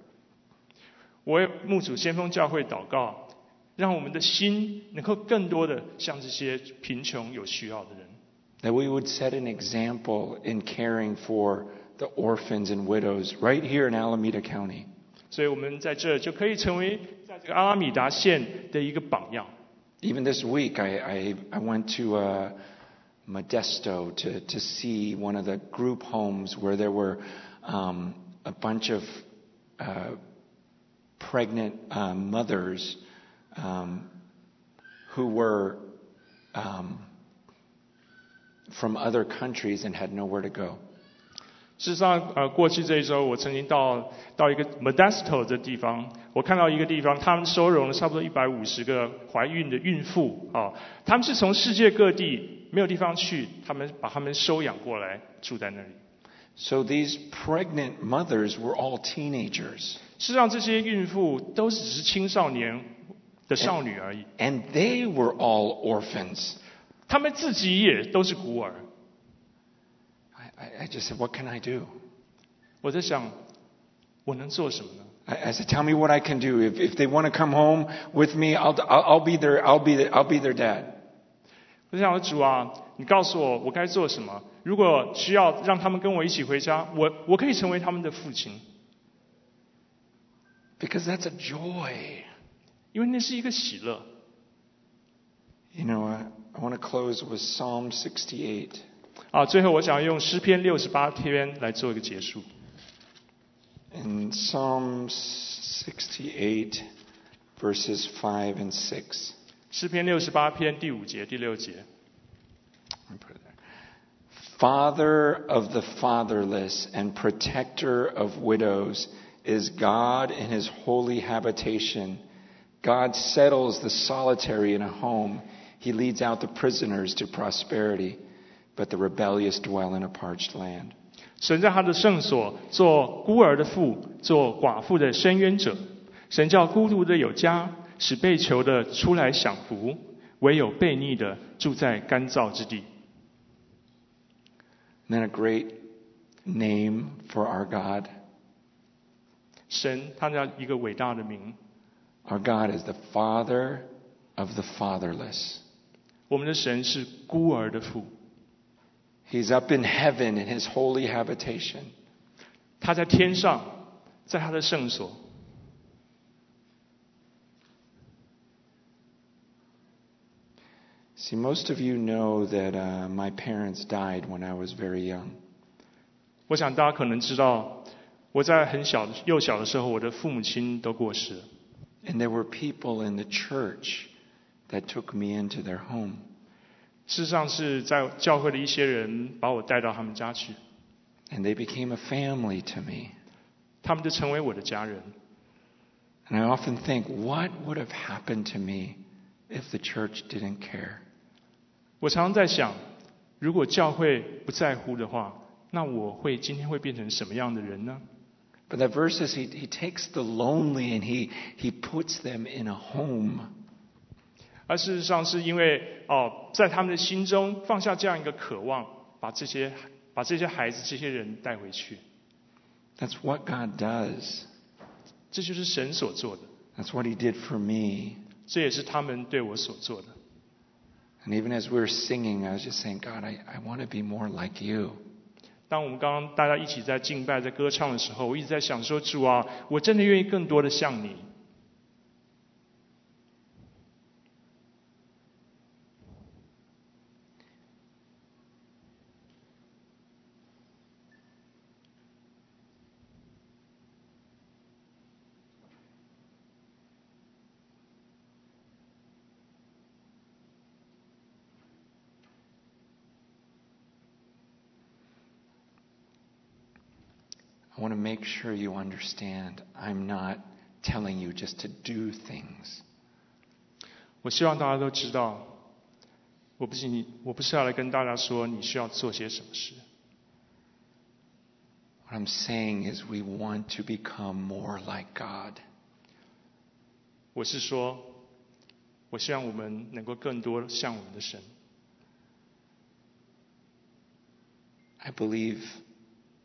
我为牧主先锋教会祷告，让我们的心能够更多的向这些贫穷有需要的人， That we would set an example in caring for the orphans and widows right here in Alameda County. 所以我们在这就可以成为在这个阿拉米达县的一个榜样。 Even this week, I, I, I went to uh, Modesto to, to see one of the group homes where there were um, a bunch of uh, pregnant uh, mothers um, who were um, from other countries and had nowhere to go. 事实上，呃，过去这一周，我曾经到到一个 Modesto 的地方，我看到一个地方，他们收容了差不多一百五十个怀孕的孕妇啊，他们是从世界各地没有地方去，他们把他们收养过来住在那里。 So these pregnant mothers were all teenagers, 事实上，这些孕妇都只是青少年的少女而已， and they were all orphans. 她们自己也都是孤儿。 I, I, I just said, What can I do? 我在想，我能做什么呢？ I, I said, Tell me what I can do. If, if they want to come home with me, I'll, I'll, I'll be their, I'll be, the, I'll be their dad. 我想说主啊，你告诉我我该做什么？如果需要让他们跟我一起回家，我我可以成为他们的父亲， Because that's a joy. 因为那是一个喜乐。 You know, I, I want to close with Psalm 68. 啊，最后我想用诗篇六十八篇来做一个结束。 In Psalm 68, verses 5 and 6. 诗篇六十八篇第五节、第六节。 Let me put it there. Father of the fatherless and protector of widows is God in his holy habitation. God settles the solitary in a home. He leads out the prisoners to prosperity, but the rebellious dwell in a parched land. 神在他的圣所做孤儿的父，做寡妇的伸冤者。神叫孤独的有家，使被囚的出来享福，唯有悖逆的住在干燥之地。 Isn't that a great name for our God? 神他叫一个伟大的名， Our God is the Father of the fatherless. 我们的神是孤儿的父， He's up in heaven in his holy habitation. 他在天上，在他的圣所。 See, most of you know that uh, my parents died when I was very young. 我想大家可能知道，我在很小的幼小的时候，我的父母亲都过世了。 And there were people in the church that took me into their home. 事实上是在教会的一些人把我带到他们家去， And they became a family to me. 他们就成为我的家人。 And I often think, what would have happened to me if the church didn't care? 我常常在想，如果教会不在乎的话，那我会今天会变成什么样的人呢？ But that verse says he, he takes the lonely and he, he puts them in a home. 而事实上是因为哦，在他们的心中放下这样一个渴望，把这些把这些孩子、这些人带回去，That's what God does. 这就是神所做的，That's what he did for me. 这也是他们对我所做的。And even as we were singing, I was just saying, God, I, I want to be more like you. 当我们刚刚大家一起在敬拜、在歌唱的时候，我一直在想说：主啊，我真的愿意更多的像你。make sure you understand I'm not telling you just to do things. 我希望大家都知道，我不是你，我不是要来跟大家说你需要做些什么事。 What I'm saying is we want to become more like God. 我是说，我希望我们能够更多像我们的神。 I believe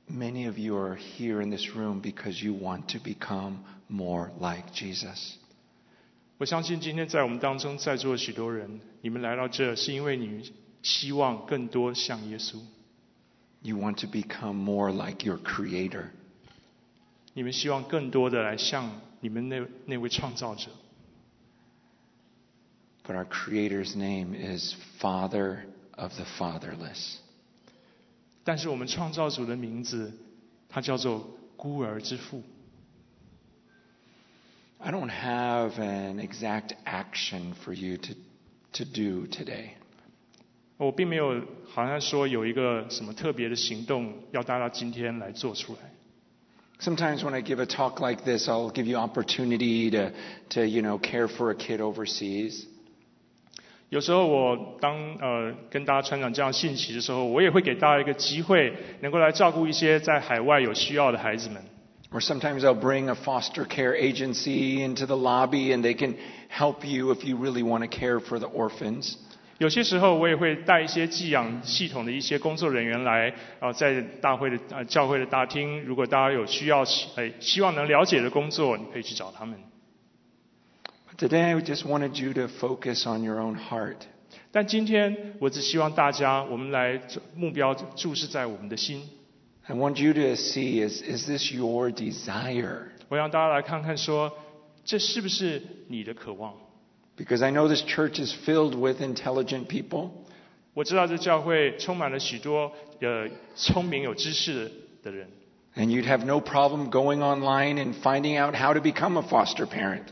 many of you are here in this room because you want to become more like Jesus. 我相信今天在我们当中在座的许多人，你们来到这是因为你们希望更多像耶稣， You want to become more like your Creator. 你们希望更多的来像你们那那位创造者。 But our Creator's name is Father of the fatherless. 但是我们创造主的名字，他叫做孤儿之父。 I don't have an exact action for you to, to do today. 我并没有好像说有一个什么特别的行动要大家今天来做出来。 Sometimes when I give a talk like this, I'll give you opportunity to, to you know, care for a kid overseas. 有时候我当呃跟大家传讲这样信息的时候，我也会给大家一个机会，能够来照顾一些在海外有需要的孩子们。Or sometimes I'll bring a foster care agency into the lobby and they can help you if you really want to care for the orphans. 有些时候我也会带一些寄养系统的一些工作人员来，啊、在大会的呃教会的大厅，如果大家有需要，呃希望能了解的工作，你可以去找他们。But today I just wanted you to focus on your own heart. 但今天我只希望大家，我们来目标注视在我们的心。 I want you to see is, is this your desire? 我让大家来看看说，这是不是你的渴望？ Because I know this church is filled with intelligent people. 我知道这教会充满了许多呃聪明有知识的人， And you'd have no problem going online and finding out how to become a foster parent.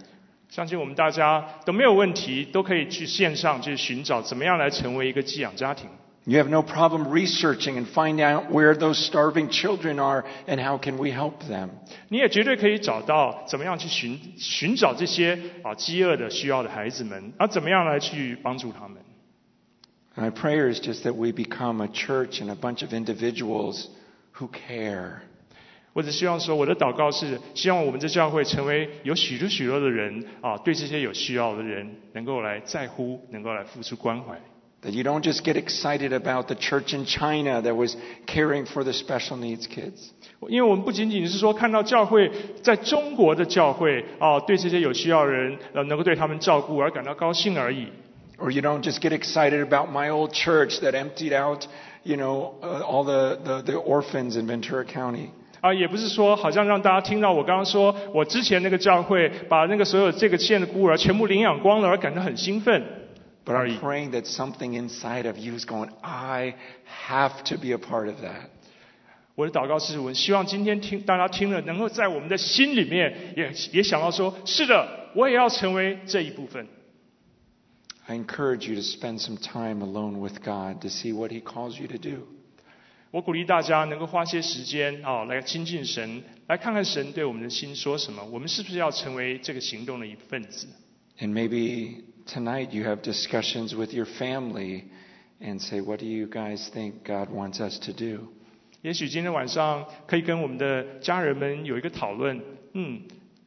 相信我们大家都没有问题，都可以去线上去寻找怎么样来成为一个寄养家庭。 You have no problem researching and finding out where those starving children are and how can we help them. 你也绝对可以找到怎么样去寻寻找这些啊饥饿的需要的孩子们，啊怎么样来去帮助他们。 My prayer is just that we become a church and a bunch of individuals who care. 我只希望说，我的祷告是希望我们这教会成为有许多许多的人啊，对这些有需要的人能够来在乎，能够来付出关怀。 That you don't just get excited about the church in China that was caring for the special needs kids. 因为我们不仅仅是说看到教会在中国的教会啊，对这些有需要的人呃能够对他们照顾而感到高兴而已。 Or you don't just get excited about my old church that emptied out, you know, uh, all the, the, the orphans in Ventura County. 啊，也不是说好像让大家听到我刚刚说我之前那个教会把那个所有这个县的孤儿全部领养光了而感到很兴奋 But 而 I'm 已。praying that something inside of you is going, I have to be a part of that. 我的祷告是我希望今天听大家听了，能够在我们的心里面也也想到说，是的，我也要成为这一部分。I encourage you to spend some time alone with God to see what He calls you to do. 我鼓励大家能够花些时间啊，来亲近神，来看看神对我们的心说什么。我们是不是要成为这个行动的一份子？ And maybe tonight you have discussions with your family and say, What do you guys think God wants us to do? 也许今天晚上可以跟我们的家人们有一个讨论，嗯，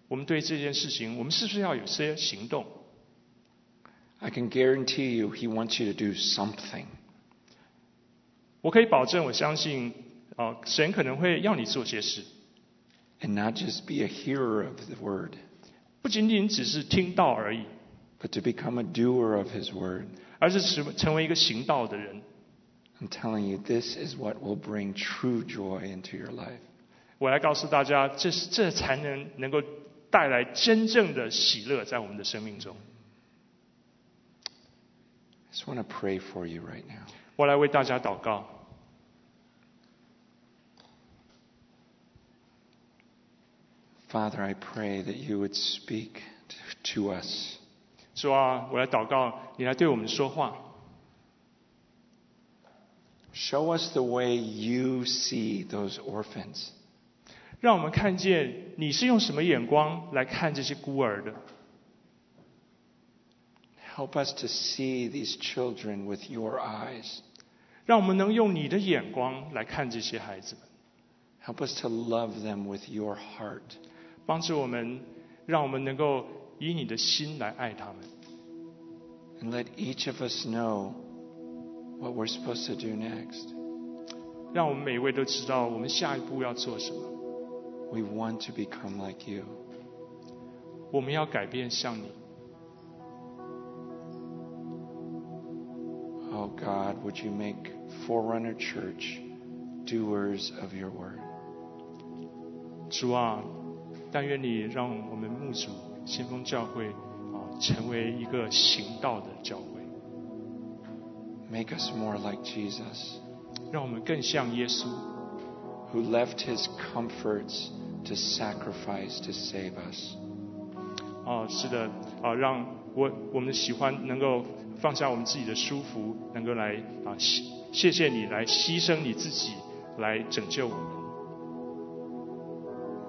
我们对这件事情，我们是不是要有些行动？ I can guarantee you He wants you to do something. 我可以保证，我相信啊，神可能会要你做些事， And not just be a hearer of the word, 不仅仅只是听到而已， but to become a doer of His word. 而是成成为一个行道的人。 I'm telling you, this is what will bring true joy into your life. 我来告诉大家，这是这才能能够带来真正的喜乐在我们的生命中。 I just want to pray for you right now. 我来为大家祷告， Father, I pray that you would speak t- to us. 主啊，我来祷告，你来对我们说话， Show us the way you see those orphans. 让我们看见你是用什么眼光来看这些孤儿的。 Help us to see these children with your eyes. 让我们能用你的眼光来看这些孩子们， Help us to love them with your heart. 帮助我们，让我们能够以你的心来爱他们。 And let each of us know what we're supposed to do next. 让我们每一位都知道我们下一步要做什么。 We want to become like you. 我们要改变像你。 Oh God, would you make Forerunner Church doers of your word? 主啊，但愿你让我们牧主先锋教会啊，成为一个行道的教会， Make us more like Jesus, 让我们更像耶稣， who left his comforts to sacrifice to save us. 啊，是的，啊，让我我们喜欢能够 放下我们自己的舒服，能够来啊，谢谢谢你来牺牲你自己来拯救我们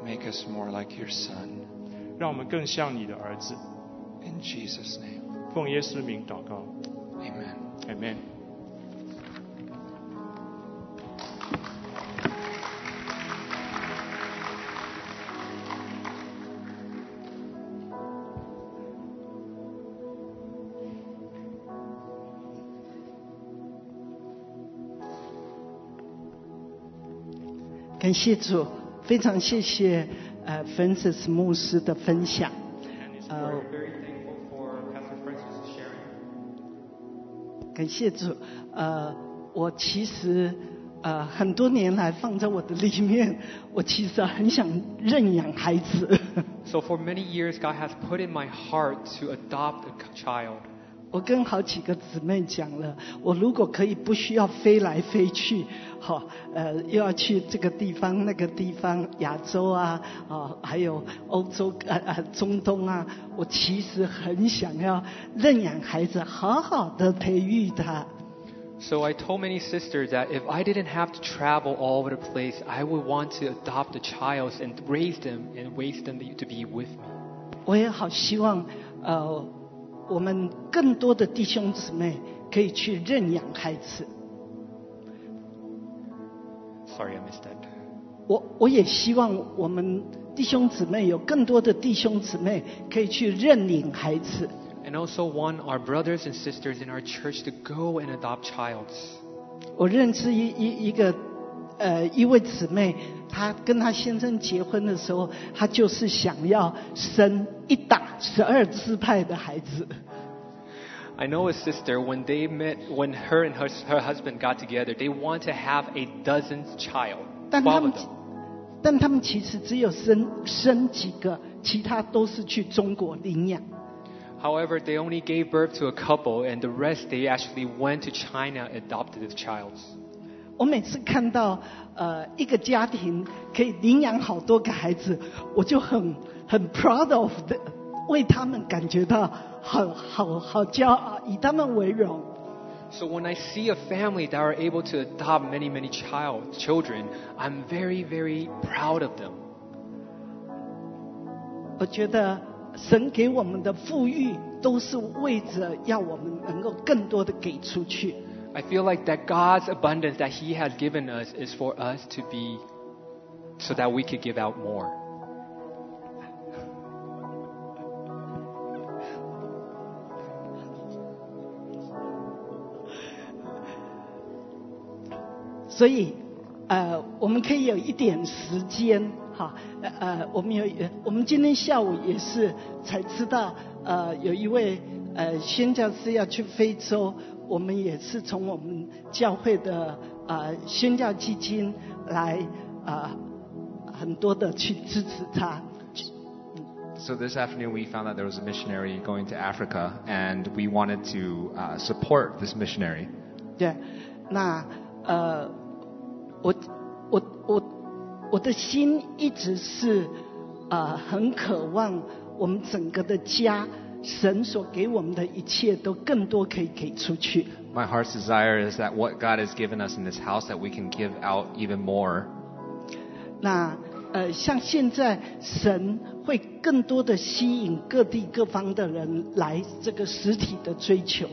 ，Make us more like your Son. 让我们更像你的儿子。In Jesus' name, 奉耶稣名祷告 amen.，Amen。感谢主，非常谢谢呃 Francis 牧师的分享。感谢主。呃，我其实呃很多年来放在我的里面，我其实很想认养孩子。So for many years, God has put in my heart to adopt a child. 我跟好几个姊妹讲了，我如果可以不需要飞来飞去，好，呃，又要去这个地方那个地方，亚洲啊，啊，还有欧洲呃呃中东啊，我其实很想要认养孩子，好好的培育他。So I told many sisters that if I didn't have to travel all over the place, I would want to adopt a child and raise them and raise them to be with me. 我也好希望，呃，我们更多的弟兄姊妹可以去认养孩子。Sorry, I missed that. 我我也希望我们弟兄姊妹有更多的弟兄姊妹可以去认领孩子。And also want our brothers and sisters in our church to go and adopt childs. 我认识一一一个呃一位姊妹，她跟她先生结婚的时候，她就是想要生一打十二支派的孩子。 I know a sister when they met, when her and her, her husband got together, they want to have a dozen child. 但他 12们 of them. 但他们其实只有生生几个，其他都是去中国领养。 However, they only gave birth to a couple, and the rest they actually went to China adopted the child. 我每次看到呃一个家庭可以领养好多个孩子，我就很很 proud of 的， 为他们感觉到好好好骄傲，以他们为荣。 So when I see a family that are able to adopt many, many child children, I'm very, very proud of them. 我觉得神给我们的富裕都是为着要我们能够更多的给出去。 I feel like that God's abundance that He has given us is for us to be, so that we could give out more. 所以，呃，我们可以有一点时间，哈，呃呃，我们有，我们今天下午也是才知道，呃，有一位呃宣教师要去非洲，我们也是从我们教会的呃宣教基金来啊、呃、很多的去支持他。So this afternoon we found that there was a missionary going to Africa, and we wanted to uh, support this missionary. 对，那呃，我我我我的心一直是呃很渴望我们整个的家，神所给我们的一切都更多可以给出去。 My heart's desire is that what God has given us in this house, that we can give out even more. 那呃，像现在神会更多的吸引各地各方的人来这个实体的追求。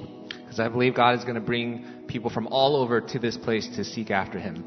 Because I believe God is going to bring people from all over to this place to seek after Him.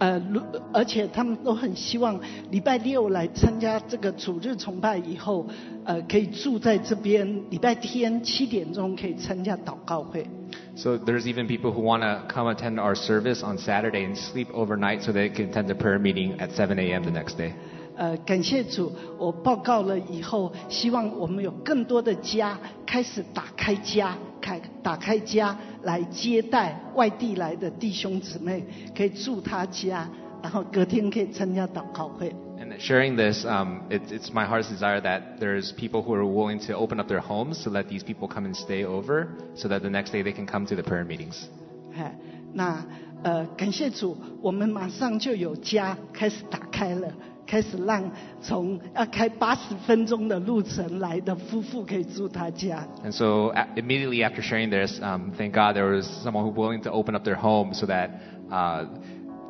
呃，如而且他们都很希望礼拜六来参加这个主日崇拜以后，呃，可以住在这边，礼拜天七点钟可以参加祷告会。So there's even people who want to come attend our service on Saturday and sleep overnight so they can attend the prayer meeting at 7 a.m. the next day. 呃，感谢主，我报告了以后，希望我们有更多的家开始打开家，开打开家来接待外地来的弟兄姊妹，可以住他家，然后隔天可以参加祷告会。And sharing this, um, it's, it's my heart's desire that there's people who are willing to open up their homes to let these people come and stay over so that the next day they can come to the prayer meetings. 哎，那呃，感谢主，我们马上就有家开始打开了，开始让从要开八十分钟的路程来的夫妇可以住他家。 And so a- immediately after sharing this, um, thank God there was someone who was willing to open up their home so that uh,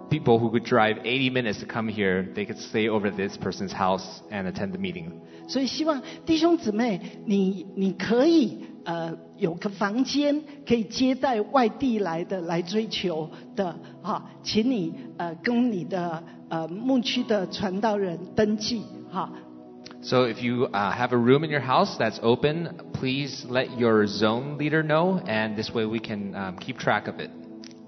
people who could drive 80 minutes to come here, they could stay over at this person's house and attend the meeting. 所以希望弟兄姊妹，你你可以 呃有个房间可以接待外地来的来追求的哈，请你呃跟你的呃牧区的传道人登记哈。So if you uh, have a room in your house that's open, please let your zone leader know, and this way we can um, keep track of it.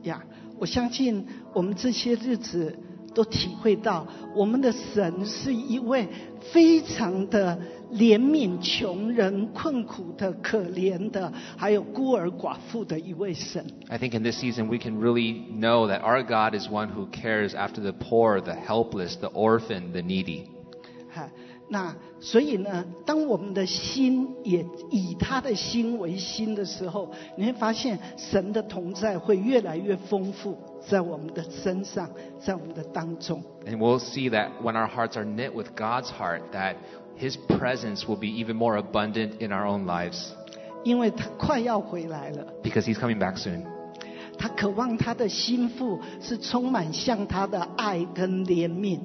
呀我相信我们这些日子都体会到，我们的神是一位非常的怜悯穷人、困苦的、可怜的，还有孤儿寡妇的一位神。 I think in this season we can really know that our God is one who cares after the poor, the helpless, the orphan, the needy. 哈，那所以呢，当我们的心也以他的心为心的时候，你会发现神的同在会越来越丰富在我们的身上，在我们的当中。 And we'll see that when our hearts are knit with God's heart, that his presence will be even more abundant in our own lives. Because he's coming back soon. 他渴望他的新妇是充满向他的爱跟怜悯。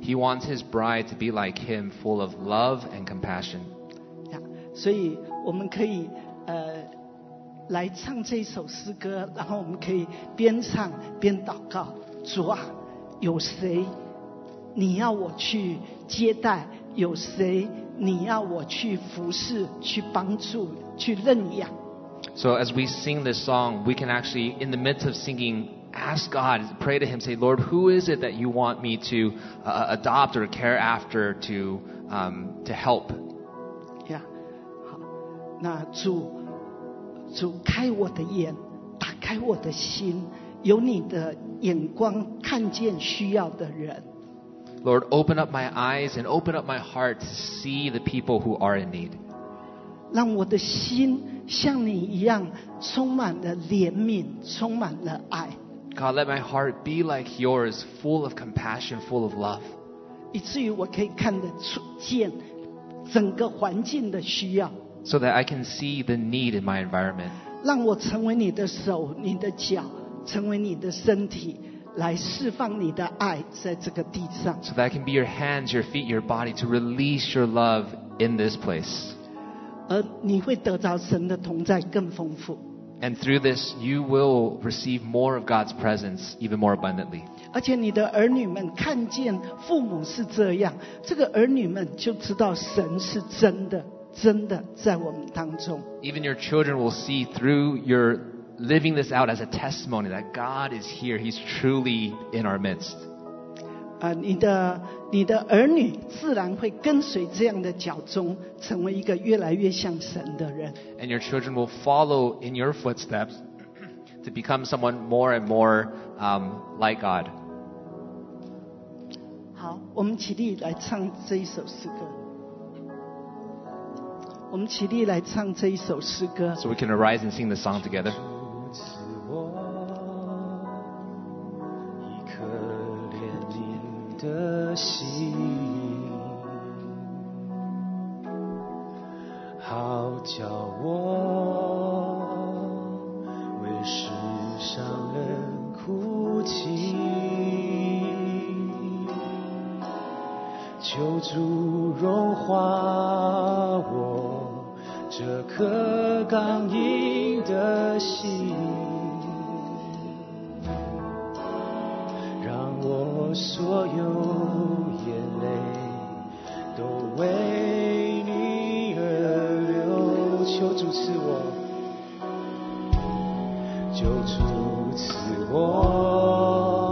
He wants his bride to be like him, full of love and compassion. 所以我们可以呃来唱这首诗歌，然后我们可以边唱边祷告：主啊，有谁你要我去接待？有谁你要我去服侍、去帮助、去认养？ So as we sing this song, we can actually, in the midst of singing, ask God, pray to Him, say, Lord, who is it that you want me to uh, adopt or care after, to um, to help? 呀，好，那主主开我的眼，打开我的心，有你的眼光看见需要的人。 Lord, open up my eyes and open up my heart to see the people who are in need. 让我的心像你一样充满了怜悯，充满了爱， God, let my heart be like yours, full of compassion, full of love, 以至于我可以看得出见整个环境的需要， so that I can see the need in my environment. 让我成为你的手、你的脚，成为你的身体， 来释放你的爱在这个地上。 So that I can be your hands, your feet, your body to release your love in this place. 而你会得到神的同在更丰富， And through this, you will receive more of God's presence even more abundantly. 而且你的儿女们看见父母是这样，这个儿女们就知道神是真的，真的在我们当中。 Even your children will see through your living this out as a testimony that God is here. He's truly in our midst. 啊，你的你的儿女自然会跟随这样的脚踪，成为一个越来越像神的人。 And your children will follow in your footsteps (clears throat) to become someone more and more um, like God. 好，我们起立来唱这一首诗歌。我们起立来唱这一首诗歌。 So we can arise and sing the song together. 心，好叫我为世上人哭泣。求主融化我这颗刚硬的心，我所有眼泪都为你而流。求主赐我，求主赐我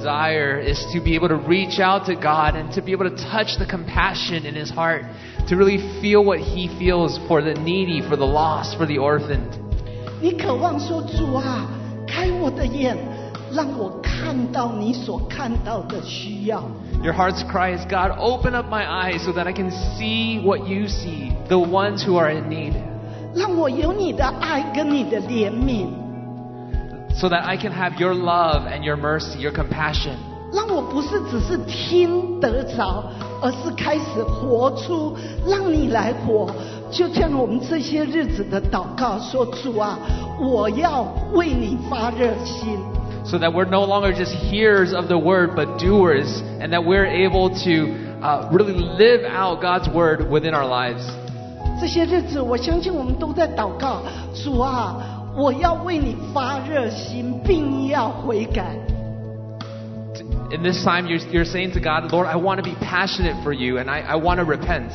desire is to be able to reach out to God and to be able to touch the compassion in His heart, to really feel what He feels for the needy, for the lost, for the orphaned, 你渴望说主啊，开我的眼，让我看到你所看到的需要。 your heart's cry is, God, open up my eyes so that I can see what you see, the ones who are in need, 让我有你的爱跟你的怜悯， so that I can have your love and your mercy, your compassion. 让我不是只是听得着，而是开始活出，让你来活。就像我们这些日子的祷告说：“主啊，我要为你发热心。 so that we're no longer just hearers of the word, but doers, and that we're able to uh, really live out God's word within our lives. 这些日子，我相信我们都在祷告，主啊， 我要为你发热心，并要悔改。 In this time, you're, you're saying to God, Lord, I want to be passionate for you and I, I want to repent.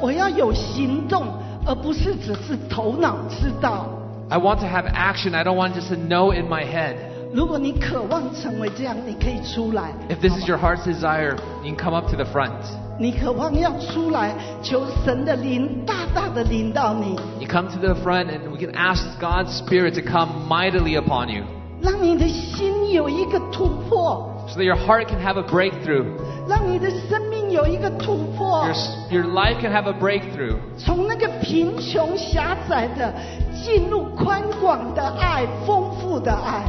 我要有行动，而不是只是头脑知道。 I want to have action. I don't want just to know in my head. 如果你渴望成为这样，你可以出来。 If this is your heart's desire, you can come up to the front. 你渴望要出来，求神的灵大大的临到你， You come to the front and we can ask God's Spirit to come mightily upon you 让你的心有一个突破， so that your heart can have a breakthrough. 让你的生命有一个突破 Your,，your life can have a breakthrough. 从那个贫穷狭窄的进入宽广的爱、丰富的爱。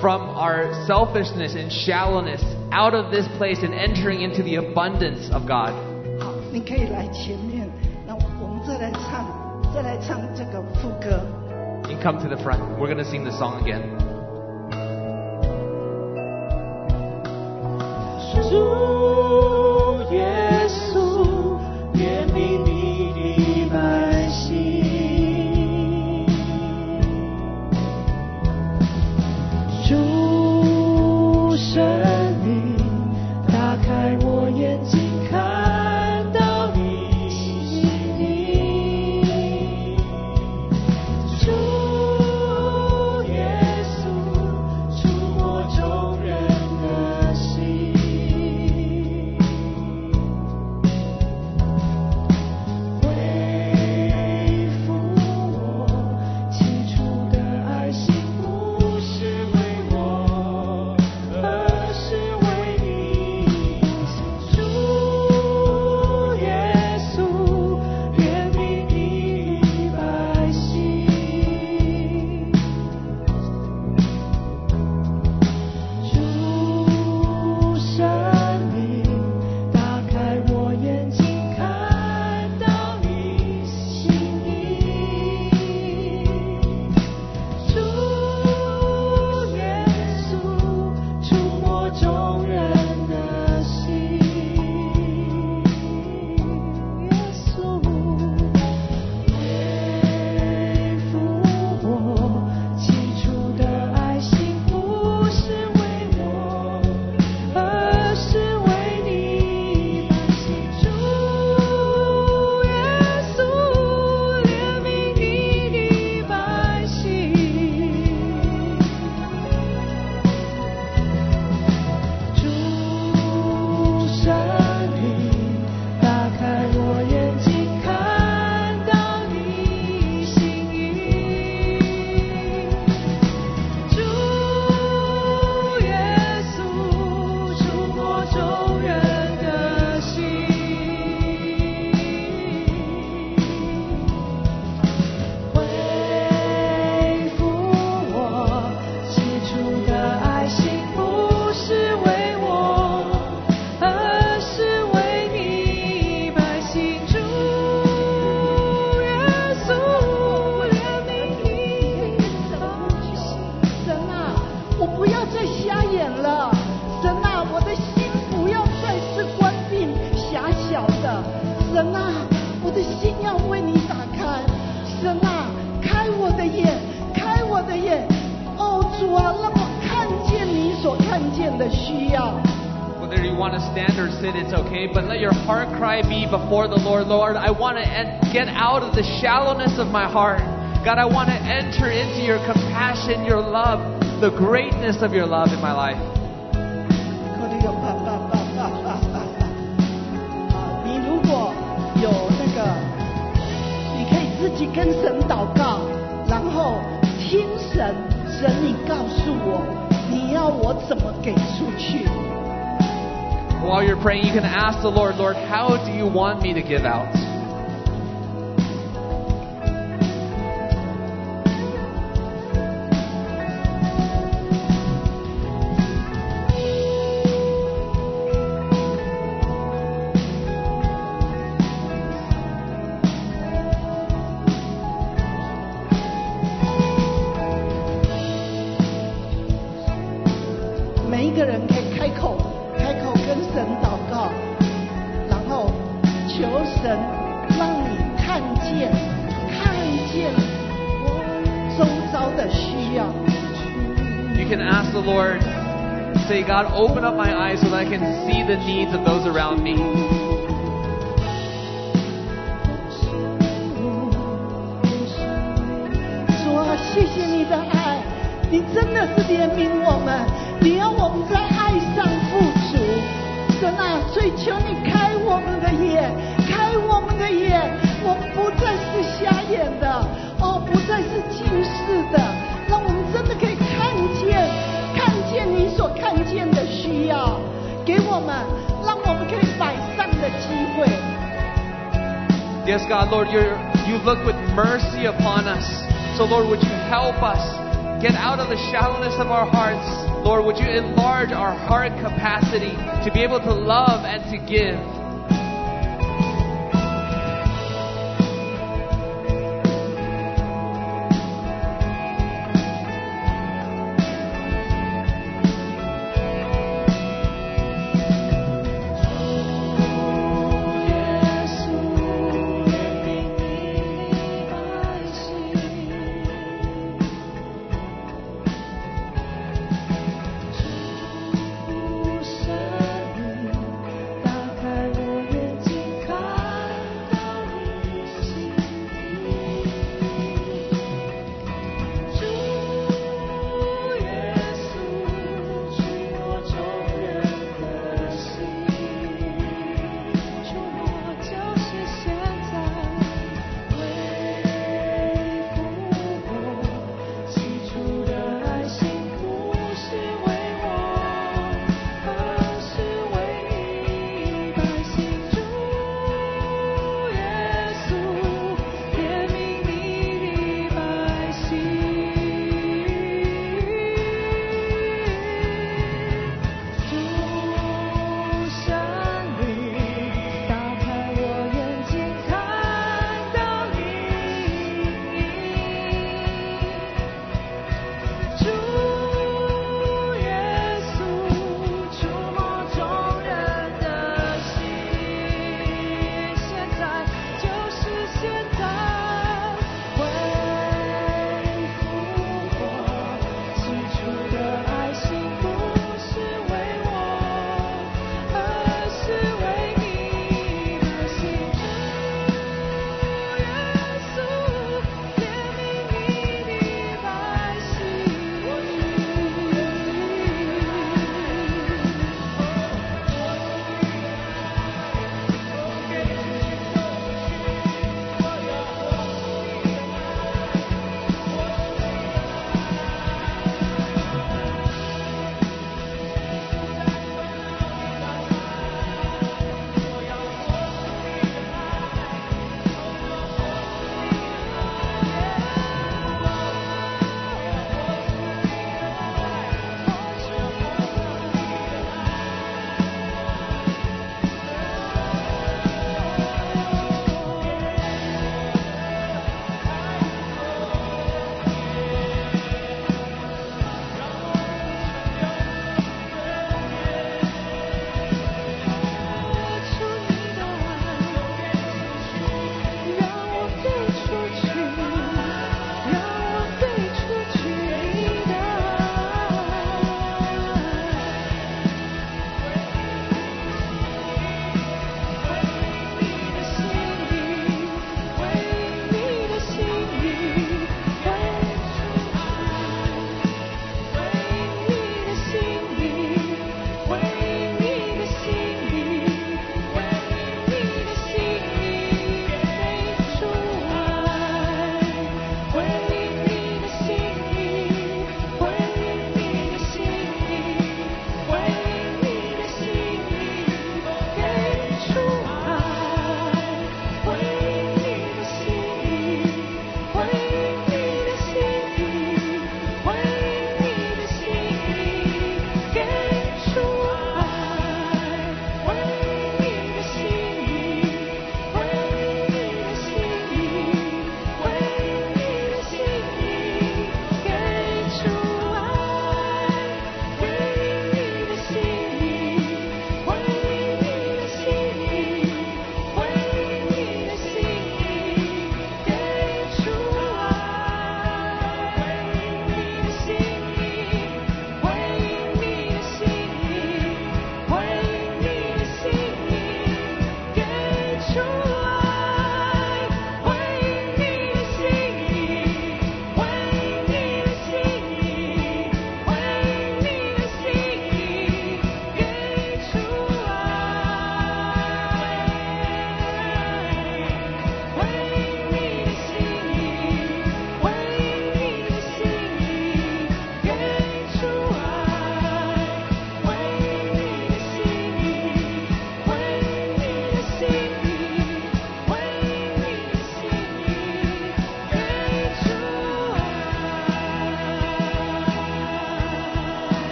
From our selfishness and shallowness out of this place and entering into the abundance of God. 好，你可以来前面，那我们再来唱，再来唱这个副歌。 You can come to the front. We're going to sing the song again. 主 before the Lord. Lord, I want to en- get out of the shallowness of my heart. God, I want to enter into your compassion, your love, the greatness of your love in my life. 啊，你如果有那个，你可以自己跟神祷告，然后听神，神你告诉我，你要我怎么给出去？ You're praying, you can ask the Lord, Lord, how do you want me to give out? Yes, God, Lord, you you look with mercy upon us. So, Lord, would you help us get out of the shallowness of our hearts? Lord, would you enlarge our heart capacity to be able to love and to give?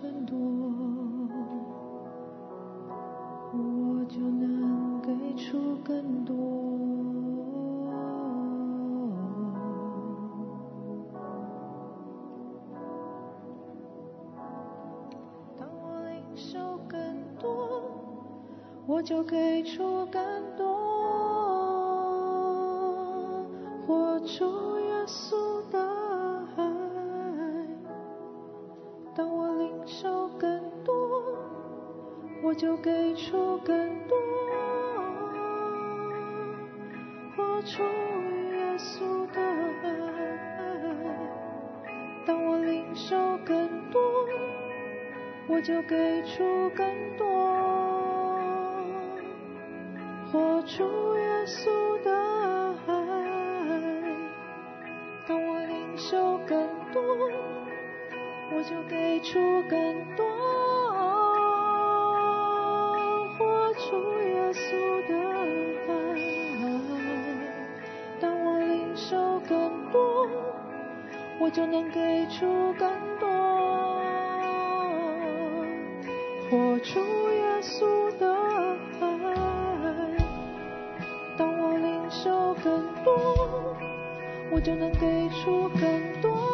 更多，我就能给出更多。当我领受更多，我就给出更多。活出耶稣的就给出更多。活出耶稣的爱。当我领受更多，我就给出更多。活出耶稣的爱。当我领受更多，我就给出更多。我就能给出更多。活出耶稣的爱。当我领受更多，我就能给出更多。